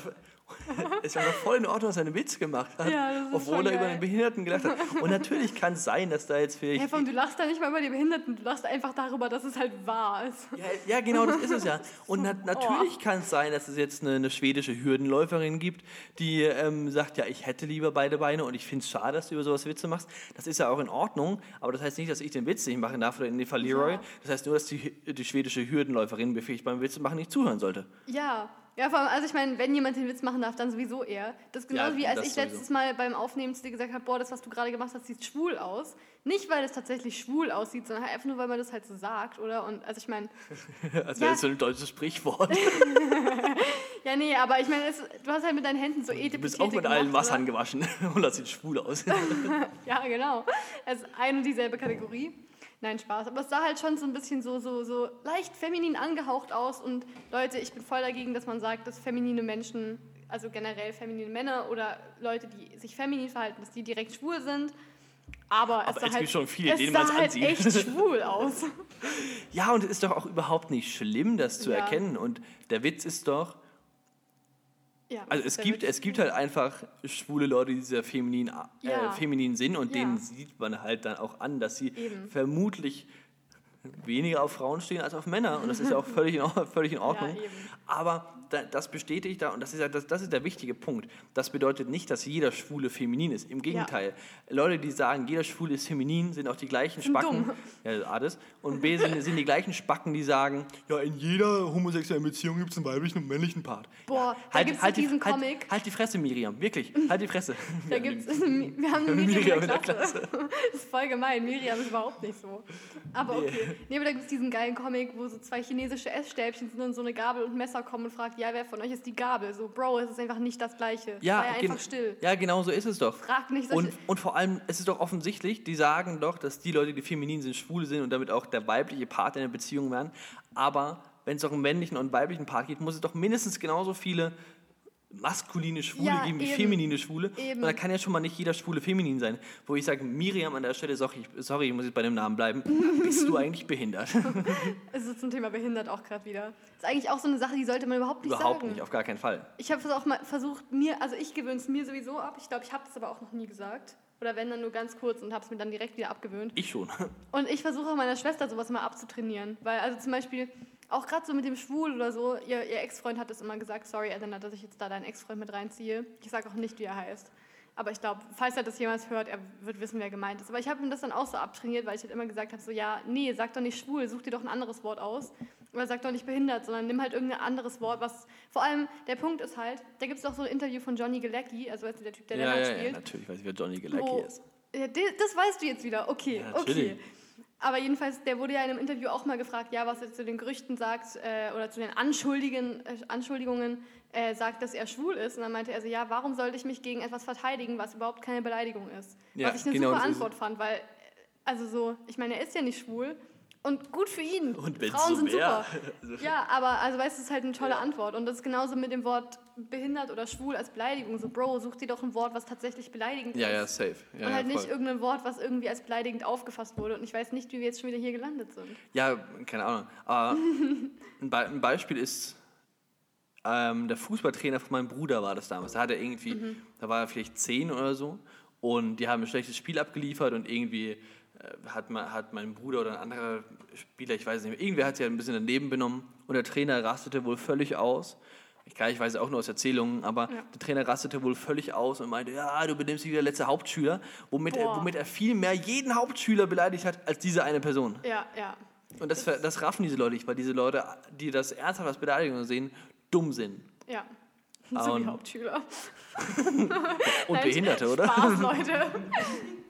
es war doch voll in Ordnung, dass er einen Witz gemacht hat, Ja, obwohl er über geil. einen Behinderten gelacht hat. Und natürlich kann es sein, dass da jetzt vielleicht... Ja, allem, du lachst da nicht mal über die Behinderten, du lachst einfach darüber, dass es halt wahr ist. Ja, ja, genau, das ist es ja. Und na, natürlich kann es sein, dass es jetzt eine, eine schwedische Hürdenläuferin gibt, die ähm, sagt, ja, ich hätte lieber beide Beine und ich finde es schade, dass du über sowas Witze machst. Das ist ja auch in Ordnung, aber das heißt nicht, dass ich den Witz nicht machen darf oder in die Fall Leroy. Ja. Das heißt nur, dass die, die schwedische Hürdenläuferin, ich beim Witze machen, nicht zuhören sollte. Ja. Ja, vor allem, also ich meine, wenn jemand den Witz machen darf, dann sowieso er. Das ist genauso Ja, wie als ich sowieso. letztes Mal beim Aufnehmen zu dir gesagt habe, boah, das, was du gerade gemacht hast, sieht schwul aus. Nicht, weil es tatsächlich schwul aussieht, sondern halt einfach nur, weil man das halt so sagt, oder? Und also ich meine, Als Ja. wäre das so ein deutsches Sprichwort. ja, nee, aber ich meine, du hast halt mit deinen Händen so Du Etepetete bist auch mit allen Wassern oder? gewaschen und das sieht schwul aus. Ja, genau. Es ist eine und dieselbe Kategorie. Nein, Spaß. Aber es sah halt schon so ein bisschen so, so, so leicht feminin angehaucht aus. Und Leute, ich bin voll dagegen, dass man sagt, dass feminine Menschen, also generell feminine Männer oder Leute, die sich feminin verhalten, dass die direkt schwul sind. Aber es Aber sah es halt, schon viele, es sah halt echt schwul aus. Ja, und es ist doch auch überhaupt nicht schlimm, das zu Ja. erkennen. Und der Witz ist doch, Ja, Also es gibt, es gibt halt einfach schwule Leute, die sehr feminin, äh, Ja. feminin sind und Ja. denen sieht man halt dann auch an, dass sie Eben. vermutlich weniger auf Frauen stehen als auf Männer und das ist ja auch völlig in, Or- völlig in Ordnung. eben. Aber das bestätigt da und das ist ja das, das ist der wichtige Punkt. Das bedeutet nicht, dass jeder Schwule feminin ist. Im Gegenteil. Leute, die sagen, jeder Schwule ist feminin, sind auch die gleichen Sind Spacken. dumm. Ja, A das. Und B sind, sind die gleichen Spacken, die sagen, ja, in jeder homosexuellen Beziehung gibt es einen weiblichen und männlichen Part. Boah, da Halt, gibt's halt, diesen halt, Comic. halt die Fresse, Miriam. Wirklich. Halt die Fresse. Da gibt's, wir haben eine Miriam, Miriam in der Klasse. Das ist voll gemein. Miriam ist überhaupt nicht so. Aber okay. Nee, aber da gibt es diesen geilen Comic, wo so zwei chinesische Essstäbchen sind und so eine Gabel und Messer kommen und ja, wer von euch ist die Gabel? So, Bro, es ist einfach nicht das Gleiche. Ja, Sei einfach still. ja, genau so ist es doch. Frag nicht. Und, und vor allem, es ist doch offensichtlich, die sagen doch, dass die Leute, die feminin sind, schwul sind und damit auch der weibliche Part in der Beziehung werden. Aber wenn es doch einen männlichen und weiblichen Part gibt, muss es doch mindestens genauso viele maskuline Schwule Ja, geben wie eben. feminine Schwule. Eben. Und da kann ja schon mal nicht jeder Schwule feminin sein. Wo ich sage, Miriam an der Stelle, sorry, ich- sorry, ich muss jetzt bei dem Namen bleiben, bist du eigentlich behindert? Es ist zum Thema behindert auch gerade wieder. Das ist eigentlich auch so eine Sache, die sollte man überhaupt nicht Überhaupt sagen. nicht, auf gar keinen Fall. Ich habe es auch mal versucht, mir, also ich gewöhne es mir sowieso ab. Ich glaube, ich habe das aber auch noch nie gesagt. Oder wenn dann nur ganz kurz und habe es mir dann direkt wieder abgewöhnt. Ich schon. Und ich versuche auch meiner Schwester sowas mal abzutrainieren. Weil, also zum Beispiel, auch gerade so mit dem Schwul oder so, ihr, ihr Ex-Freund hat es immer gesagt, sorry, Elena, dass ich jetzt da deinen Ex-Freund mit reinziehe. Ich sage auch nicht, wie er heißt. Aber ich glaube, falls er das jemals hört, er wird wissen, wer gemeint ist. Aber ich habe ihm das dann auch so abtrainiert, weil ich halt immer gesagt habe, so, ja, nee, sag doch nicht schwul, such dir doch ein anderes Wort aus. Oder sag doch nicht behindert, sondern nimm halt irgendein anderes Wort, was... Vor allem, der Punkt ist halt, da gibt es auch so ein Interview von Johnny Galecki, also weißt du, der Typ, der ja, Lennart ja, ja, spielt. natürlich weiß ich, wer Johnny Galecki Wo- ist. Ja, das weißt du jetzt wieder. Okay, Ja, okay. Aber jedenfalls, der wurde ja in einem Interview auch mal gefragt, ja, was er zu den Gerüchten sagt äh, oder zu den Anschuldigen, äh, Anschuldigungen äh, sagt, dass er schwul ist. Und dann meinte er so, ja, warum sollte ich mich gegen etwas verteidigen, was überhaupt keine Beleidigung ist? Ja, was ich eine genau, super Antwort fand, weil, äh, also so, ich meine, er ist ja nicht schwul und gut für ihn. Und wenn's Frauen so sind wär. super. Ja, aber also weißt du, es ist halt eine tolle Antwort. Und das ist genauso mit dem Wort behindert oder schwul als Beleidigung. So, Bro, such dir doch ein Wort, was tatsächlich beleidigend Ja, ist. ja, safe. Ja, und halt ja, nicht irgendein Wort, was irgendwie als beleidigend aufgefasst wurde. Und ich weiß nicht, wie wir jetzt schon wieder hier gelandet sind. Ja, keine Ahnung. Aber ein, Be ein Beispiel ist, ähm, der Fußballtrainer von meinem Bruder war das damals. Da hat er irgendwie, Mhm. da war er vielleicht zehn oder so und die haben ein schlechtes Spiel abgeliefert und irgendwie hat, ma- hat mein Bruder oder ein anderer Spieler, ich weiß nicht mehr, irgendwer hat sich ein bisschen daneben benommen und der Trainer rastete wohl völlig aus. Ich, klar, ich weiß es auch nur aus Erzählungen, aber Ja. der Trainer rastete wohl völlig aus und meinte, ja, du benimmst dich wie der letzte Hauptschüler, womit er, womit er viel mehr jeden Hauptschüler beleidigt hat als diese eine Person. Ja, ja. Und das, ver- das raffen diese Leute nicht, weil diese Leute, die das ernsthaft als Beleidigung sehen, dumm sind. Ja. So wie und- Hauptschüler. Und Behinderte, oder? Spaß, Leute.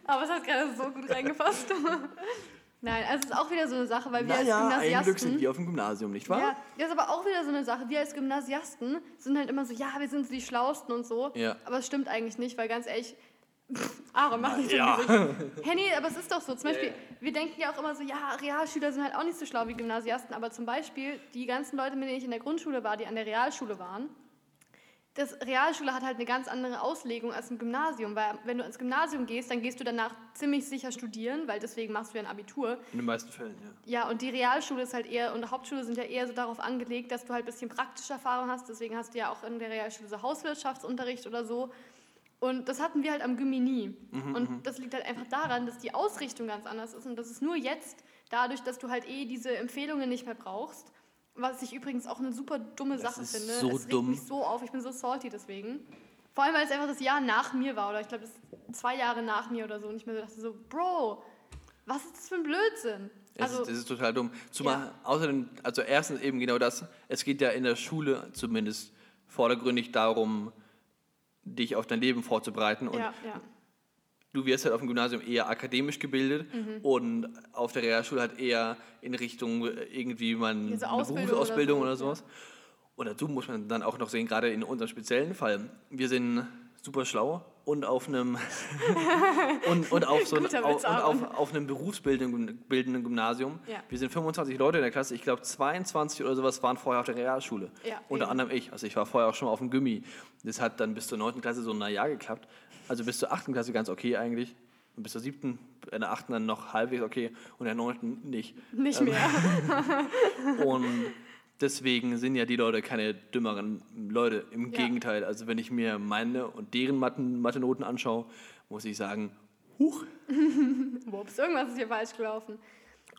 Aber es hat gerade so gut reingepasst. Nein, also es ist auch wieder so eine Sache, weil wir Naja, als ein Glück sind Gymnasiasten... wir auf dem Gymnasium, nicht wahr? Ja, das ist aber auch wieder so eine Sache. Wir als Gymnasiasten sind halt immer so, ja, wir sind so die Schlausten und so. Ja. Aber es stimmt eigentlich nicht, weil ganz ehrlich, Aaron, mach nicht so Ja. ein Gesicht. Hey, nee, aber es ist doch so. Zum Beispiel, wir denken ja auch immer so, ja, Realschüler sind halt auch nicht so schlau wie Gymnasiasten. Aber zum Beispiel, die ganzen Leute, mit denen ich in der Grundschule war, die an der Realschule waren, das Realschule hat halt eine ganz andere Auslegung als ein Gymnasium, weil wenn du ins Gymnasium gehst, dann gehst du danach ziemlich sicher studieren, weil deswegen machst du ja ein Abitur. In den meisten Fällen, ja. Ja, und die Realschule ist halt eher, und Hauptschule sind ja eher so darauf angelegt, dass du halt ein bisschen praktische Erfahrung hast. Deswegen hast du ja auch in der Realschule so Hauswirtschaftsunterricht oder so. Und das hatten wir halt am Gymmi nie. und das liegt halt einfach daran, dass die Ausrichtung ganz anders ist. Und das ist nur jetzt, dadurch, dass du halt eh diese Empfehlungen nicht mehr brauchst. Was ich übrigens auch eine super dumme Das Sache ist finde. so es regt dumm. mich so auf, ich bin so salty deswegen. Vor allem, weil es einfach das Jahr nach mir war, oder ich glaube, das ist zwei Jahre nach mir oder so. Und ich mir so dachte so, Bro, was ist das für ein Blödsinn? Es Also, ist, das ist total dumm. Zumal Ja. außerdem, also erstens eben genau das, es geht ja in der Schule zumindest vordergründig darum, dich auf dein Leben vorzubereiten. Und ja, ja. Du wirst halt auf dem Gymnasium eher akademisch gebildet Mhm. und auf der Realschule halt eher in Richtung irgendwie man Diese eine Ausbildung Berufsausbildung oder oder, so, sowas. Und dazu muss man dann auch noch sehen, gerade in unserem speziellen Fall, wir sind super schlau und auf einem und, und auf so ein, auf, und auf, auf einem berufsbildenden bildenden Gymnasium. Ja. Wir sind 25 Leute in der Klasse, ich glaube 22 oder sowas waren vorher auf der Realschule. Ja, Unter eben. anderem ich. Also ich war vorher auch schon mal auf dem Gummi. Das hat dann bis zur 9. Klasse so ein Jahr geklappt. Also bis zur 8. Klasse ganz okay eigentlich. Und bis zur 7. in der 8. dann noch halbwegs okay und in der 9. nicht. Nicht Ähm, mehr. Und deswegen sind ja die Leute keine dümmeren Leute. Im Ja. Gegenteil. Also wenn ich mir meine und deren Mathen- Mathe-Noten anschaue, muss ich sagen, huch, Ups, irgendwas ist hier falsch gelaufen.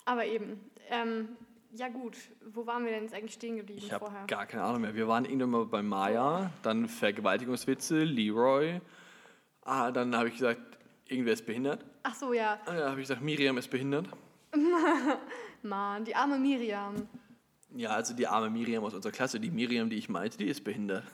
Aber eben, ähm, ja gut, wo waren wir denn jetzt eigentlich stehen geblieben ich habe vorher? gar keine Ahnung mehr. Wir waren irgendwann mal bei Maya, dann Vergewaltigungswitze, Leroy. Ah, dann habe ich gesagt, irgendwer ist behindert. Ach so, ja. Ah, Dann habe ich gesagt, Miriam ist behindert. Mann, die arme Miriam. Ja, also die arme Miriam aus unserer Klasse, die Miriam, die ich meinte, die ist behindert.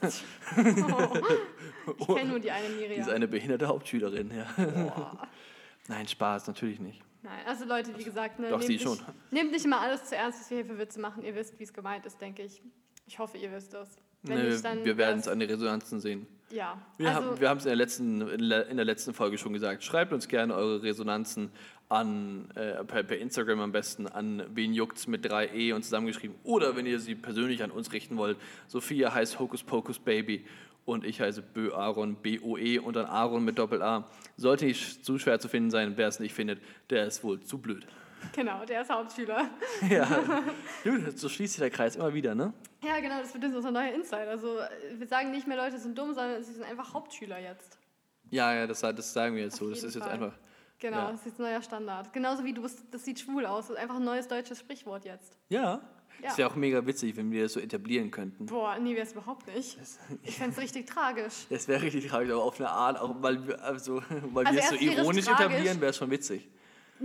Ich kenne nur die eine Die ist Miriam. eine behinderte Hauptschülerin, ja. Boah. Nein, Spaß, natürlich nicht. Nein, also Leute, wie gesagt, ne, Doch, nehmt, sie nicht, schon. nehmt nicht immer alles zu ernst, was wir hier für Witze machen. Ihr wisst, wie es gemeint ist, denke ich. Ich hoffe, ihr wisst das. Ne, dann wir werden es an den Resonanzen sehen. Ja, Wir also, haben wir es in, der letzten- in der letzten Folge schon gesagt. Schreibt uns gerne eure Resonanzen an, äh, per, per Instagram am besten an wen juckt's mit 3e und zusammengeschrieben. Oder wenn ihr sie persönlich an uns richten wollt. Sophia heißt Hocus Pocus Baby und ich heiße Bö Aaron, B-O-E und dann Aaron mit Doppel-A. Sollte nicht zu schwer zu finden sein, wer es nicht findet, der ist wohl zu blöd. Genau, der ist Hauptschüler. ja, Gut, so schließt sich der Kreis immer wieder, ne? Ja, genau, das wird jetzt unser neuer Insight. Also, wir sagen nicht mehr, Leute sind dumm, sondern sie sind einfach Hauptschüler jetzt. Ja, ja, das, das sagen wir jetzt so. Auf Das jeden ist jetzt Fall. einfach. Genau, Ja. das ist jetzt ein neuer Standard. Genauso wie du bist, das sieht schwul aus. Das ist einfach ein neues deutsches Sprichwort jetzt. Ja. Ja. Das wäre auch mega witzig, wenn wir das so etablieren könnten. Boah, nee, wäre es überhaupt nicht. Ich fände es richtig tragisch. Das wäre richtig traurig, aber auf eine Art, auch weil wir, also, weil Also wir es so ironisch tragisch. etablieren, wäre es schon witzig.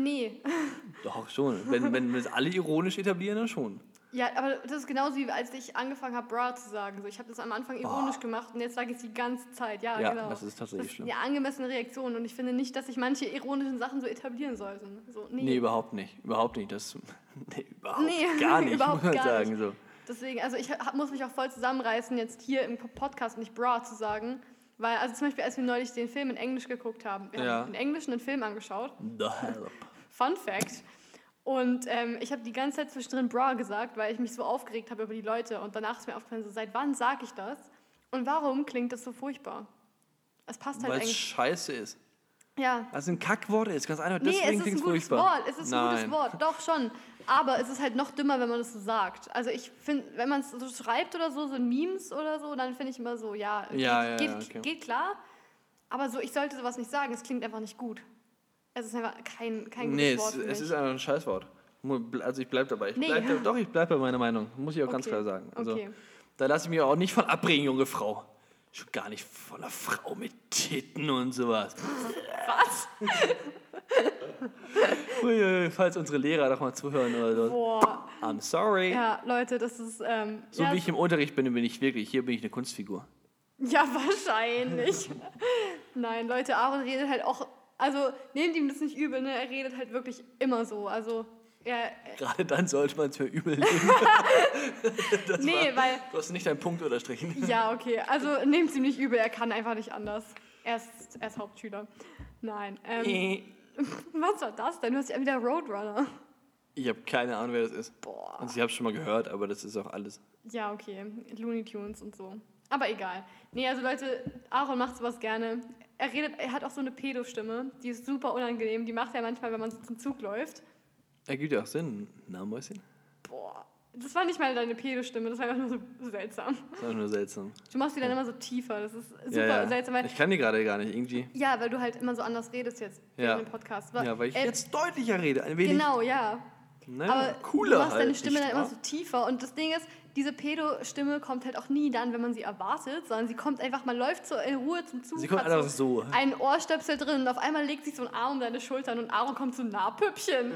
Nee. Doch, schon. Wenn, wenn wir es alle ironisch etablieren, dann schon. Ja, aber das ist genauso wie als ich angefangen habe, bra zu sagen. So, ich habe das am Anfang ironisch Oh. gemacht und jetzt sage ich es die ganze Zeit. Ja, Ja, genau. das ist tatsächlich das schlimm. ist eine angemessene Reaktion und ich finde nicht, dass sich manche ironischen Sachen so etablieren sollten. So, nee. Nee, überhaupt nicht. Überhaupt nicht. Das, nee, überhaupt Nee, gar nicht, überhaupt muss man sagen. So. Deswegen, also ich hab, muss mich auch voll zusammenreißen, jetzt hier im Podcast nicht bra zu sagen. Weil, also zum Beispiel, als wir neulich den Film in Englisch geguckt haben, wir Ja. haben in Englisch einen Film angeschaut. The help. Fun Fact. Und ähm, ich habe die ganze Zeit zwischendrin bra gesagt, weil ich mich so aufgeregt habe über die Leute. Und danach ist mir aufgefallen, so, seit wann sage ich das? Und warum klingt das so furchtbar? Es passt halt Weil es scheiße ist. Ja. Weil es ein Kackwort ist, ganz einfach. Nee, es Deswegen ist ein es gutes furchtbar. Wort. Es ist ein Nein. gutes Wort, doch schon. Aber es ist halt noch dümmer, wenn man das so sagt. Also ich finde, wenn man es so schreibt oder so, so Memes oder so, dann finde ich immer so, ja, Ja, ja, geht, ja, geht, okay. geht klar. Aber so, ich sollte sowas nicht sagen. Es klingt einfach nicht gut. Es ist einfach kein, kein gutes Nee, es, Wort für es mich. ist einfach ein Scheißwort. Also ich bleib dabei. Ich Nee. bleib da, doch, ich bleib bei meiner Meinung. Muss ich auch ganz Okay, klar sagen. Also, okay. Da lasse ich mich auch nicht von abbringen, junge Frau. Schon gar nicht von einer Frau mit Titten und sowas. Was? Uiui, falls unsere Lehrer doch mal zuhören oder so. Boah. I'm sorry. Ja, Leute, das ist. Ähm, So ja, wie ich im Unterricht bin, bin ich wirklich. Hier bin ich eine Kunstfigur. Ja, wahrscheinlich. Nein, Leute, Aaron redet halt auch. Also, nehmt ihm das nicht übel, ne? Er redet halt wirklich immer so. Also, er. Gerade dann sollte man es mir übel nehmen. Das Nee, war, weil. Du hast nicht deinen Punkt unterstrichen. Ja, okay. Also, nehmt ihm nicht übel, er kann einfach nicht anders. Er ist, er ist Hauptschüler. Nein. Ähm, Äh, was war das denn? Du hast ja wieder Roadrunner. Ich habe keine Ahnung, wer das ist. Boah. Also ich habe schon mal gehört, aber das ist auch alles. Ja, okay. Looney Tunes und so. Aber egal. Nee, also Leute, Aaron macht sowas gerne. Er redet, er hat auch so eine Pedo-Stimme, die ist super unangenehm. Die macht er manchmal, wenn man so zum Zug läuft. Ergibt ja auch Sinn. Na, Mäuschen? Boah, das war nicht mal deine Pedo-Stimme, das war einfach nur so seltsam. Das ist auch nur seltsam. Du machst die dann immer so tiefer, das ist super ja, ja. seltsam. Ich kann die gerade gar nicht, irgendwie. ja, weil du halt immer so anders redest jetzt Ja. in dem Podcast. Weil- Ja, weil ich äh, jetzt deutlicher rede. Ein wenig. Genau, ja. Naja, Aber cooler du machst halt, deine Stimme dann immer so tiefer. Und das Ding ist, diese Pedo-Stimme kommt halt auch nie dann, wenn man sie erwartet, sondern sie kommt einfach, man läuft so in Ruhe zum Zug. Sie kommt einfach so. Ein Ohrstöpsel drin und auf einmal legt sich so ein Arm um deine Schultern und Aaron kommt so nah, Püppchen.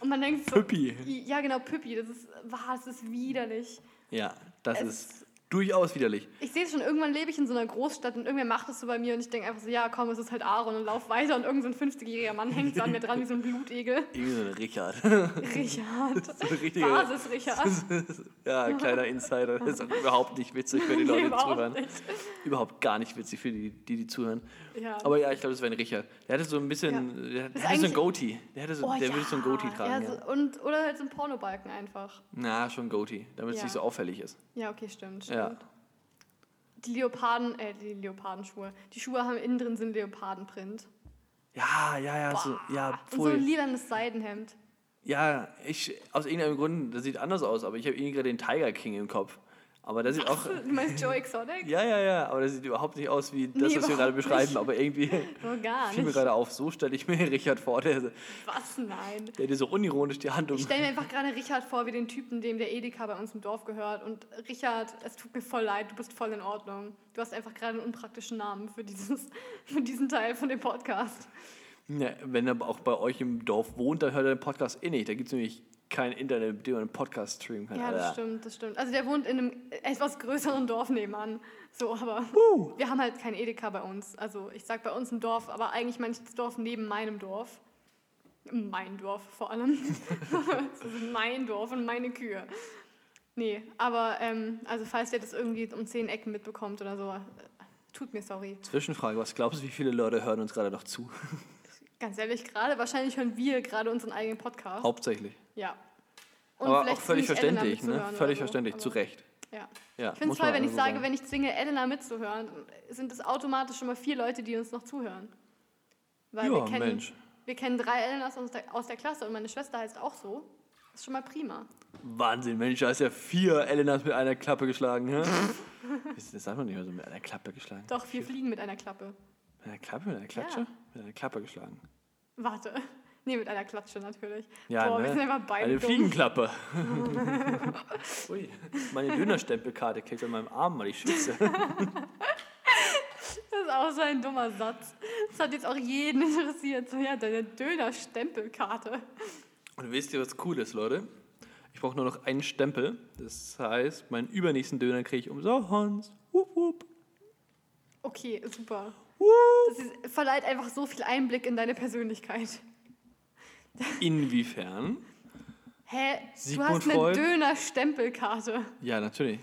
Und man denkt so. Püppi. Ja, genau, Püppi. Das ist, wah, das ist widerlich. Ja, das Es- ist durchaus widerlich. Ich sehe es schon, irgendwann lebe ich in so einer Großstadt und irgendwer macht das so bei mir und ich denke einfach so, ja komm, es ist halt Aaron und lauf weiter und irgendein so ein 50-jähriger Mann hängt so an mir dran wie so ein Blutegel. Irgendwie so ein Richard. Richard. so Basis-Richard. ja, ein kleiner Insider. Das ist auch überhaupt nicht witzig für die Leute, die zuhören. nicht. Überhaupt gar nicht witzig für die, die, die zuhören. Ja. Aber ja, ich glaube, das wäre ein Richard. Der hatte so ein bisschen, der, ist der hatte so ein Goatee. Der, hatte so, Oh, der ja. würde so ein Goatee tragen. Ja, Ja, so, und, oder halt so ein Pornobalken einfach. Na, schon Goatee, damit es Ja. nicht so auffällig ist. Ja, okay, stimmt. stimmt. Ja. Die Leoparden, äh, die Leopardenschuhe. Die Schuhe haben innen drin einen Leopardenprint. Ja, ja, ja, so, ja, Und so voll. ein lilanes Seidenhemd. Ja, ich, aus irgendeinem Grund, das sieht anders aus, aber ich habe irgendwie gerade den Tiger King im Kopf. Aber der sieht auch, Du meinst Joe Exotic? ja, ja, ja, aber der sieht überhaupt nicht aus wie das, Nee, was wir gerade beschreiben, nicht. aber irgendwie So gar fiel mir nicht. gerade auf, so stelle ich mir Richard vor, der, Was? Nein. der dir so unironisch die Hand um... Ich stelle mir einfach gerade Richard vor, wie den Typen, dem der Edeka bei uns im Dorf gehört. Und Richard, es tut mir voll leid, du bist voll in Ordnung. Du hast einfach gerade einen unpraktischen Namen für, dieses, für diesen Teil von dem Podcast. Ja, wenn er auch bei euch im Dorf wohnt, dann hört er den Podcast eh nicht. Da gibt es nämlich kein Internet, mit dem man einen Podcast streamen kann. Ja, das Alter. stimmt, das stimmt. Also der wohnt in einem etwas größeren Dorf nebenan. So, aber Uh. wir haben halt kein Edeka bei uns. Also ich sag bei uns im Dorf, aber eigentlich meine ich das Dorf neben meinem Dorf. Mein Dorf vor allem. das ist mein Dorf und meine Kühe. Nee, aber ähm, also falls ihr das irgendwie um zehn Ecken mitbekommt oder so, äh, tut mir sorry. Zwischenfrage, was glaubst du, wie viele Leute hören uns gerade noch zu? Ganz ehrlich, gerade wahrscheinlich hören wir gerade unseren eigenen Podcast. Hauptsächlich. Ja. Und Aber auch völlig verständlich, ne? Völlig so, verständlich, aber- zu Recht. Ja. Ja, Ich finde es toll, wenn ich also sage, sagen. wenn ich zwinge, Elena mitzuhören, sind es automatisch schon mal vier Leute, die uns noch zuhören. Weil wir, Ja, kennen, Mensch. wir kennen drei Elenas aus der, aus der Klasse und meine Schwester heißt auch so. Das ist schon mal prima. Wahnsinn, Mensch, da hast ja vier Elenas mit einer Klappe geschlagen. hä? das sagt man nicht mehr so, mit einer Klappe geschlagen. Doch, vier Fliegen mit einer Klappe. Mit einer Klappe, mit einer Klatsche? Ja. Mit einer Klappe geschlagen. Warte. Nee, mit einer Klatsche natürlich. Ja, Boah, ne? wir sind einfach beide Eine dumm. Fliegenklappe. Ui, meine Dönerstempelkarte klebt an meinem Arm, weil ich schwitze. Das ist auch so ein dummer Satz. Das hat jetzt auch jeden interessiert. So, ja, deine Döner-Stempelkarte. Und wisst ihr, was cool ist, Leute? Ich brauche nur noch einen Stempel. Das heißt, meinen übernächsten Döner kriege ich umsonst. Wupp, wupp. Okay, super. Wupp. Das ist, verleiht einfach so viel Einblick in deine Persönlichkeit. Inwiefern? Hä? Sigmund du hast eine Freud? Döner-Stempelkarte. Ja, natürlich.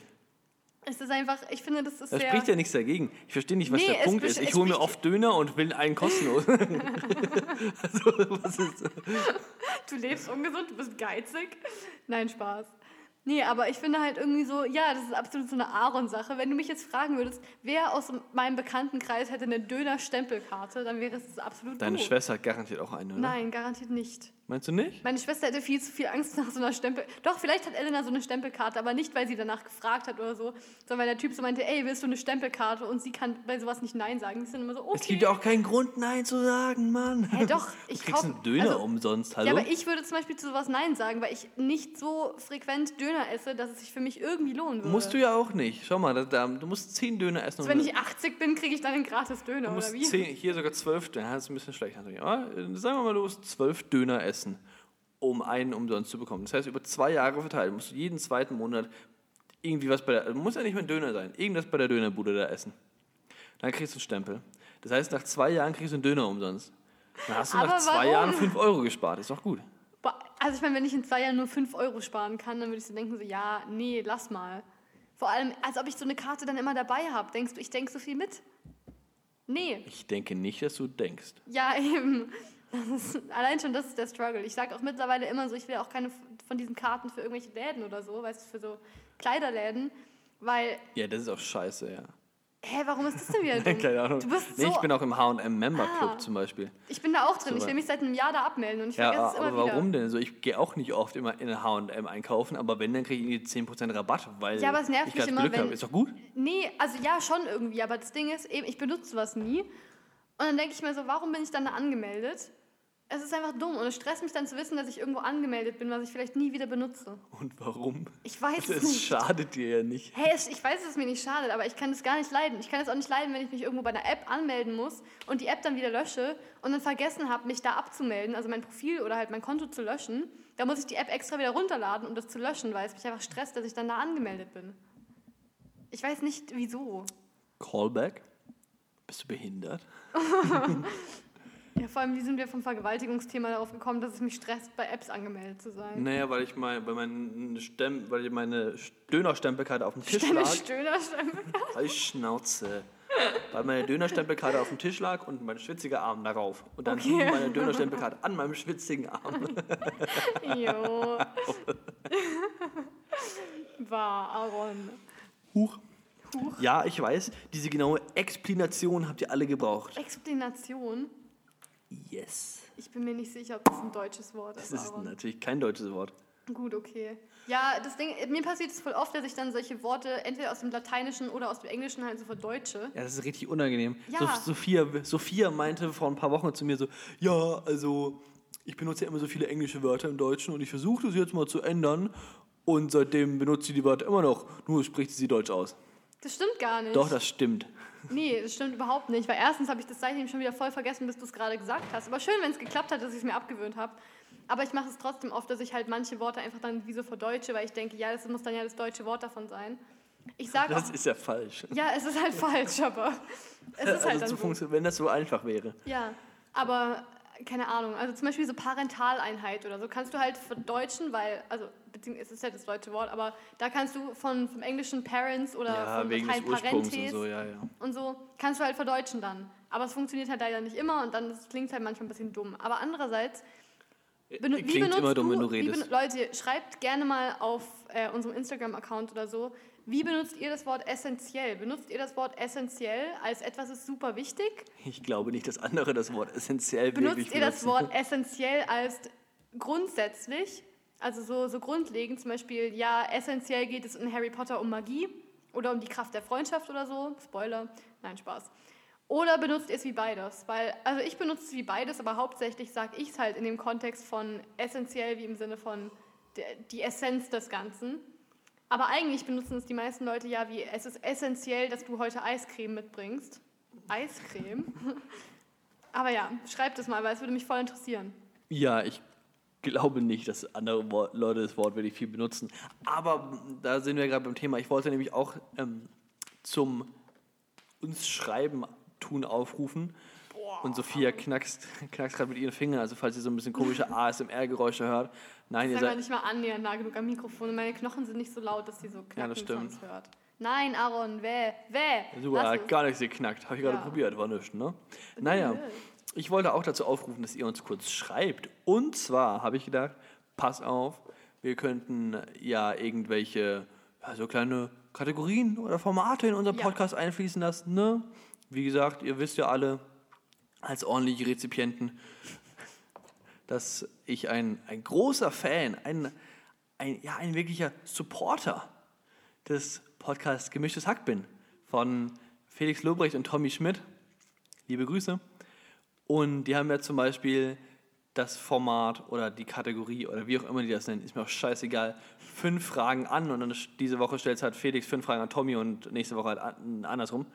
Es ist einfach, ich finde, das ist Da sehr. spricht ja nichts dagegen. Ich verstehe nicht, was Nee, der Punkt ist. Ich hole mir oft Döner und will einen kostenlos. also, was ist Du lebst ungesund, du bist geizig. Nein, Spaß. Nee, aber ich finde halt irgendwie so, ja, das ist absolut so eine Aaron-Sache. Wenn du mich jetzt fragen würdest, wer aus meinem Bekanntenkreis hätte eine Döner-Stempelkarte, dann wäre es absolut Deine du. Schwester hat garantiert auch eine, oder? Nein, garantiert nicht. Meinst du nicht? Meine Schwester hätte viel zu viel Angst nach so einer Stempel. Doch, vielleicht hat Elena so eine Stempelkarte, aber nicht, weil sie danach gefragt hat oder so, sondern weil der Typ so meinte, ey, willst du eine Stempelkarte? Und sie kann bei sowas nicht Nein sagen. Die sind immer so, okay. Es gibt ja auch keinen Grund, Nein zu sagen, Mann. Hä, doch, Du ich kriegst kauf- einen Döner also- umsonst, hallo? Ja, aber ich würde zum Beispiel zu sowas Nein sagen, weil ich nicht so frequent Döner esse, dass es sich für mich irgendwie lohnen würde. Musst du ja auch nicht. Schau mal, da, da, du musst zehn Döner essen. also wenn ich 80 bin, kriege ich dann einen gratis Döner, du oder wie? zehn, hier sogar zwölf Döner. Das ist ein bisschen schlecht natürlich. Aber sagen wir mal, du musst zwölf Döner essen, um einen umsonst zu bekommen. Das heißt, über zwei Jahre verteilt musst du jeden zweiten Monat irgendwie was bei der. Muss ja nicht mehr ein Döner sein. Irgendwas bei der Dönerbude da essen. Dann kriegst du einen Stempel. Das heißt, nach zwei Jahren kriegst du einen Döner umsonst. Dann hast du Aber nach zwei warum? Jahren fünf Euro gespart. Ist doch gut. Also ich meine, wenn ich in zwei Jahren nur 5 Euro sparen kann, dann würde ich so denken, so, ja, nee, lass mal. Vor allem, als ob ich so eine Karte dann immer dabei habe. Denkst du, ich denke so viel mit? Nee. Ich denke nicht, dass du denkst. Ja, eben. Ist, allein schon das ist der Struggle. Ich sage auch mittlerweile immer so, ich will auch keine von diesen Karten für irgendwelche Läden oder so, weißt du, für so Kleiderläden, Weil, Ja, das ist auch scheiße, ja. hä, warum ist das denn wieder dumm? Keine Ahnung. Du bist nee, so, ich bin auch im H&M Member Club Ah. zum Beispiel. ich bin da auch drin. So Ich will mich seit einem Jahr da abmelden und ich Ja, vergesse es aber immer wieder. warum denn? So, ich gehe auch nicht oft immer in H&M einkaufen, aber wenn, dann kriege ich irgendwie 10% Rabatt, weil Ja, aber es nervt ich mich immer, Glück wenn- habe. Ist doch gut. Nee, also ja, schon irgendwie, aber das Ding ist, eben, ich benutze was nie. Und dann denke ich mir so, warum bin ich dann da angemeldet? Es ist einfach dumm und es stresst mich dann zu wissen, dass ich irgendwo angemeldet bin, was ich vielleicht nie wieder benutze. Und warum? Ich weiß es Das nicht. schadet dir ja nicht. Hey, es- ich weiß, dass es mir nicht schadet, aber ich kann es gar nicht leiden. Ich kann es auch nicht leiden, wenn ich mich irgendwo bei einer App anmelden muss und die App dann wieder lösche und dann vergessen habe, mich da abzumelden, also mein Profil oder halt mein Konto zu löschen. Da muss ich die App extra wieder runterladen, um das zu löschen, weil es mich einfach stresst, dass ich dann da angemeldet bin. Ich weiß nicht, wieso. Callback? Bist du behindert? Ja, vor allem, wie sind wir vom Vergewaltigungsthema darauf gekommen, dass es mich stresst, bei Apps angemeldet zu sein? Naja, weil ich mein, weil meine, Stemm, weil ich meine Dönerstempelkarte auf dem Tisch Deine lag. Stöhnerstimme. Halt Schnauze. Weil meine Dönerstempelkarte auf dem Tisch lag und mein schwitziger Arm darauf. Und dann Okay. hing meine Dönerstempelkarte an meinem schwitzigen Arm. Jo. War Aaron. Huch. Huch. Ja, ich weiß, diese genaue Explanation habt ihr alle gebraucht. Explanation. Yes. Ich bin mir nicht sicher, ob das ein deutsches Wort Das ist, ist Aaron. natürlich kein deutsches Wort. Gut, okay. Ja, das Ding, mir passiert es voll oft, dass ich dann solche Worte entweder aus dem Lateinischen oder aus dem Englischen halt so verdeutsche. Ja, das ist richtig unangenehm. Ja. So, Sophia, Sophia meinte vor ein paar Wochen zu mir so, ja, also ich benutze ja immer so viele englische Wörter im Deutschen und ich versuche das jetzt mal zu ändern und seitdem benutzt sie die Wörter immer noch, nur spricht sie Deutsch aus. Das stimmt gar nicht. Doch, das stimmt. Nee, das stimmt überhaupt nicht. Weil erstens habe ich das seitdem schon wieder voll vergessen, bis du es gerade gesagt hast. Aber schön, wenn es geklappt hat, dass ich es mir abgewöhnt habe. Aber ich mache es trotzdem oft, dass ich halt manche Worte einfach dann wie so verdeutsche, weil ich denke, ja, das muss dann ja das deutsche Wort davon sein. Ich sage Das auch, ist ja falsch. ja, es ist halt falsch, aber es ist Also halt dann so. wenn das so einfach wäre. Ja, aber keine Ahnung. Also zum Beispiel so Parentaleinheit oder so kannst du halt verdeutschen, weil, also beziehungsweise es ist ja das deutsche Wort, aber da kannst du von, vom englischen Parents oder Ja, vom wegen Ursprungs und Parentes so, ja, ja. und so kannst du halt verdeutschen dann. Aber es funktioniert halt leider nicht immer und dann klingt halt manchmal ein bisschen dumm. Aber andererseits, benu- wie Klingt benutzt immer dumm, wenn du wie redest. benu- Leute, schreibt gerne mal auf äh, unserem Instagram-Account oder so, wie benutzt ihr das Wort essentiell? Benutzt ihr das Wort essentiell als etwas ist super wichtig? Ich glaube nicht, dass andere das Wort essentiell Benutzt wirklich ihr das benutzen. Wort essentiell als grundsätzlich, also so, so grundlegend, zum Beispiel, ja, essentiell geht es in Harry Potter um Magie oder um die Kraft der Freundschaft oder so, Spoiler, nein, Spaß. Oder benutzt ihr es wie beides? Weil, also ich benutze es wie beides, aber hauptsächlich sage ich es halt in dem Kontext von essentiell, wie im Sinne von der, die Essenz des Ganzen. Aber eigentlich benutzen es die meisten Leute ja wie, es ist essentiell, dass du heute Eiscreme mitbringst. Eiscreme? Aber ja, schreibt es mal, weil es würde mich voll interessieren. Ja, ich glaube nicht, dass andere Leute das Wort wirklich viel benutzen. Aber da sind wir gerade beim Thema. Ich wollte nämlich auch ähm, zum uns Schreiben tun aufrufen. Und Sophia knackst, knackst gerade mit ihren Fingern, also falls ihr so ein bisschen komische ASMR-Geräusche hört. Nein, ihr Sag mal seid. nicht mal annähernd nah genug am Mikrofon. Meine Knochen sind nicht so laut, dass die so knacken, Ja, das stimmt. hört. Nein, Aaron, weh, weh. Super, hat gar nichts geknackt. Habe ich gerade Ja. probiert, war nichts, ne? Naja, ich wollte auch dazu aufrufen, dass ihr uns kurz schreibt. Und zwar habe ich gedacht, pass auf, wir könnten ja irgendwelche, ja, so kleine Kategorien oder Formate in unseren Ja. Podcast einfließen lassen, ne? Wie gesagt, ihr wisst ja alle, als ordentliche Rezipienten, dass ich ein, ein großer Fan, ein, ein, ja, ein wirklicher Supporter des Podcasts Gemischtes Hack bin von Felix Lobrecht und Tommy Schmidt. Liebe Grüße. Und die haben ja zum Beispiel das Format oder die Kategorie oder wie auch immer die das nennen, ist mir auch scheißegal, fünf Fragen an und dann diese Woche stellt halt Felix fünf Fragen an Tommy und nächste Woche halt an, andersrum.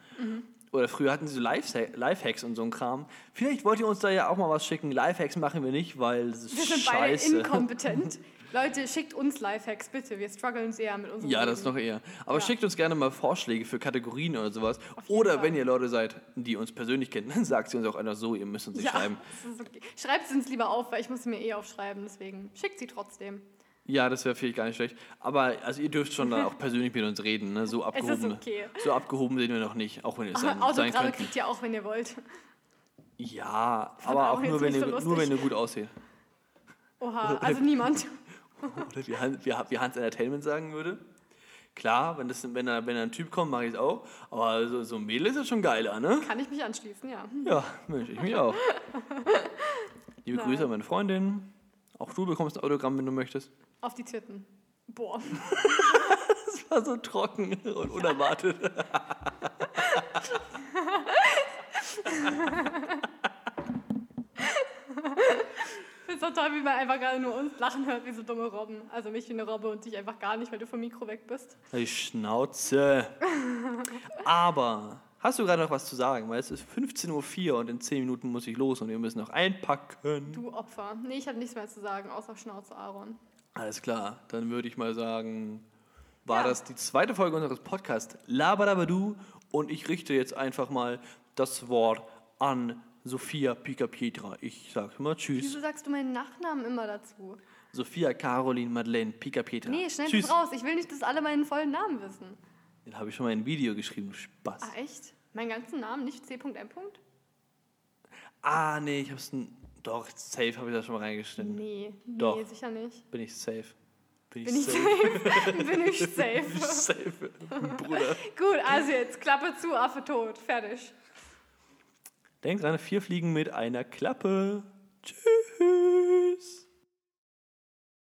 Oder früher hatten sie so Life- Lifehacks und so ein Kram. Vielleicht wollt ihr uns da ja auch mal was schicken. Lifehacks machen wir nicht, weil das ist Wir sind beide scheiße. inkompetent. Leute, schickt uns Lifehacks, bitte. Wir strugglen sehr mit unserem Ja, das ist noch eher. Aber Ja. schickt uns gerne mal Vorschläge für Kategorien oder sowas. Oder Fall. wenn ihr Leute seid, die uns persönlich kennen, dann sagt sie uns auch einfach so, ihr müsst uns nicht Ja, schreiben. okay. Schreibt sie uns lieber auf, weil ich muss sie mir eh aufschreiben. Deswegen schickt sie trotzdem. Ja, das wäre vielleicht gar nicht schlecht. Aber also ihr dürft schon dann auch persönlich mit uns reden. Ne? So abgehoben. okay. So abgehoben sind wir noch nicht, auch wenn ihr es sein, sein Autogramme könnten. kriegt ihr auch, wenn ihr wollt. Ja, fand aber auch auch nur wenn, ihr, so nur wenn ihr gut aussieht. Oha, also niemand. Oder wie, Han- wie, wie Hans Entertainment sagen würde. Klar, wenn, das, wenn, da, wenn da ein Typ kommt, mache ich es auch. Aber so, so ein Mädel ist ja schon geiler, ne? Kann ich mich anschließen, ja. Ja, Mensch, ich mich auch. Liebe Nein. Grüße an meine Freundin. Auch du bekommst ein Autogramm, wenn du möchtest. Auf die Titten. Boah. Das war so trocken und unerwartet. Ich finde es so toll, wie man einfach gerade nur uns lachen hört, wie so dumme Robben. Also mich wie eine Robbe und dich einfach gar nicht, weil du vom Mikro weg bist. Die Schnauze. Aber hast du gerade noch was zu sagen? Weil es ist 15.04 Uhr und in 10 Minuten muss ich los und wir müssen noch einpacken. Du Opfer. Nee, ich habe nichts mehr zu sagen, außer Schnauze, Aaron. Alles klar, dann würde ich mal sagen, war Ja. das die zweite Folge unseres Podcasts Labadabadu und ich richte jetzt einfach mal das Wort an Sophia Pika-Pietra. Ich sag mal Tschüss. Wieso sagst du meinen Nachnamen immer dazu? Sophia Caroline Madeleine Pika-Pietra. Nee, schneid Tschüss. raus. Ich will nicht, dass alle meinen vollen Namen wissen. Den habe ich schon mal in ein Video geschrieben. Spaß. Ah, echt? Meinen ganzen Namen, nicht C.M. Ah, nee, ich hab's. n- Doch, safe habe ich das schon mal reingeschnitten. Nee, nee, Doch. sicher nicht. Bin ich safe. Bin ich Bin ich safe. safe? Bin ich Bin ich safe? safe. Bruder. Gut, also jetzt Klappe zu, Affe tot. Fertig. Denk dran, vier Fliegen mit einer Klappe. Tschüss.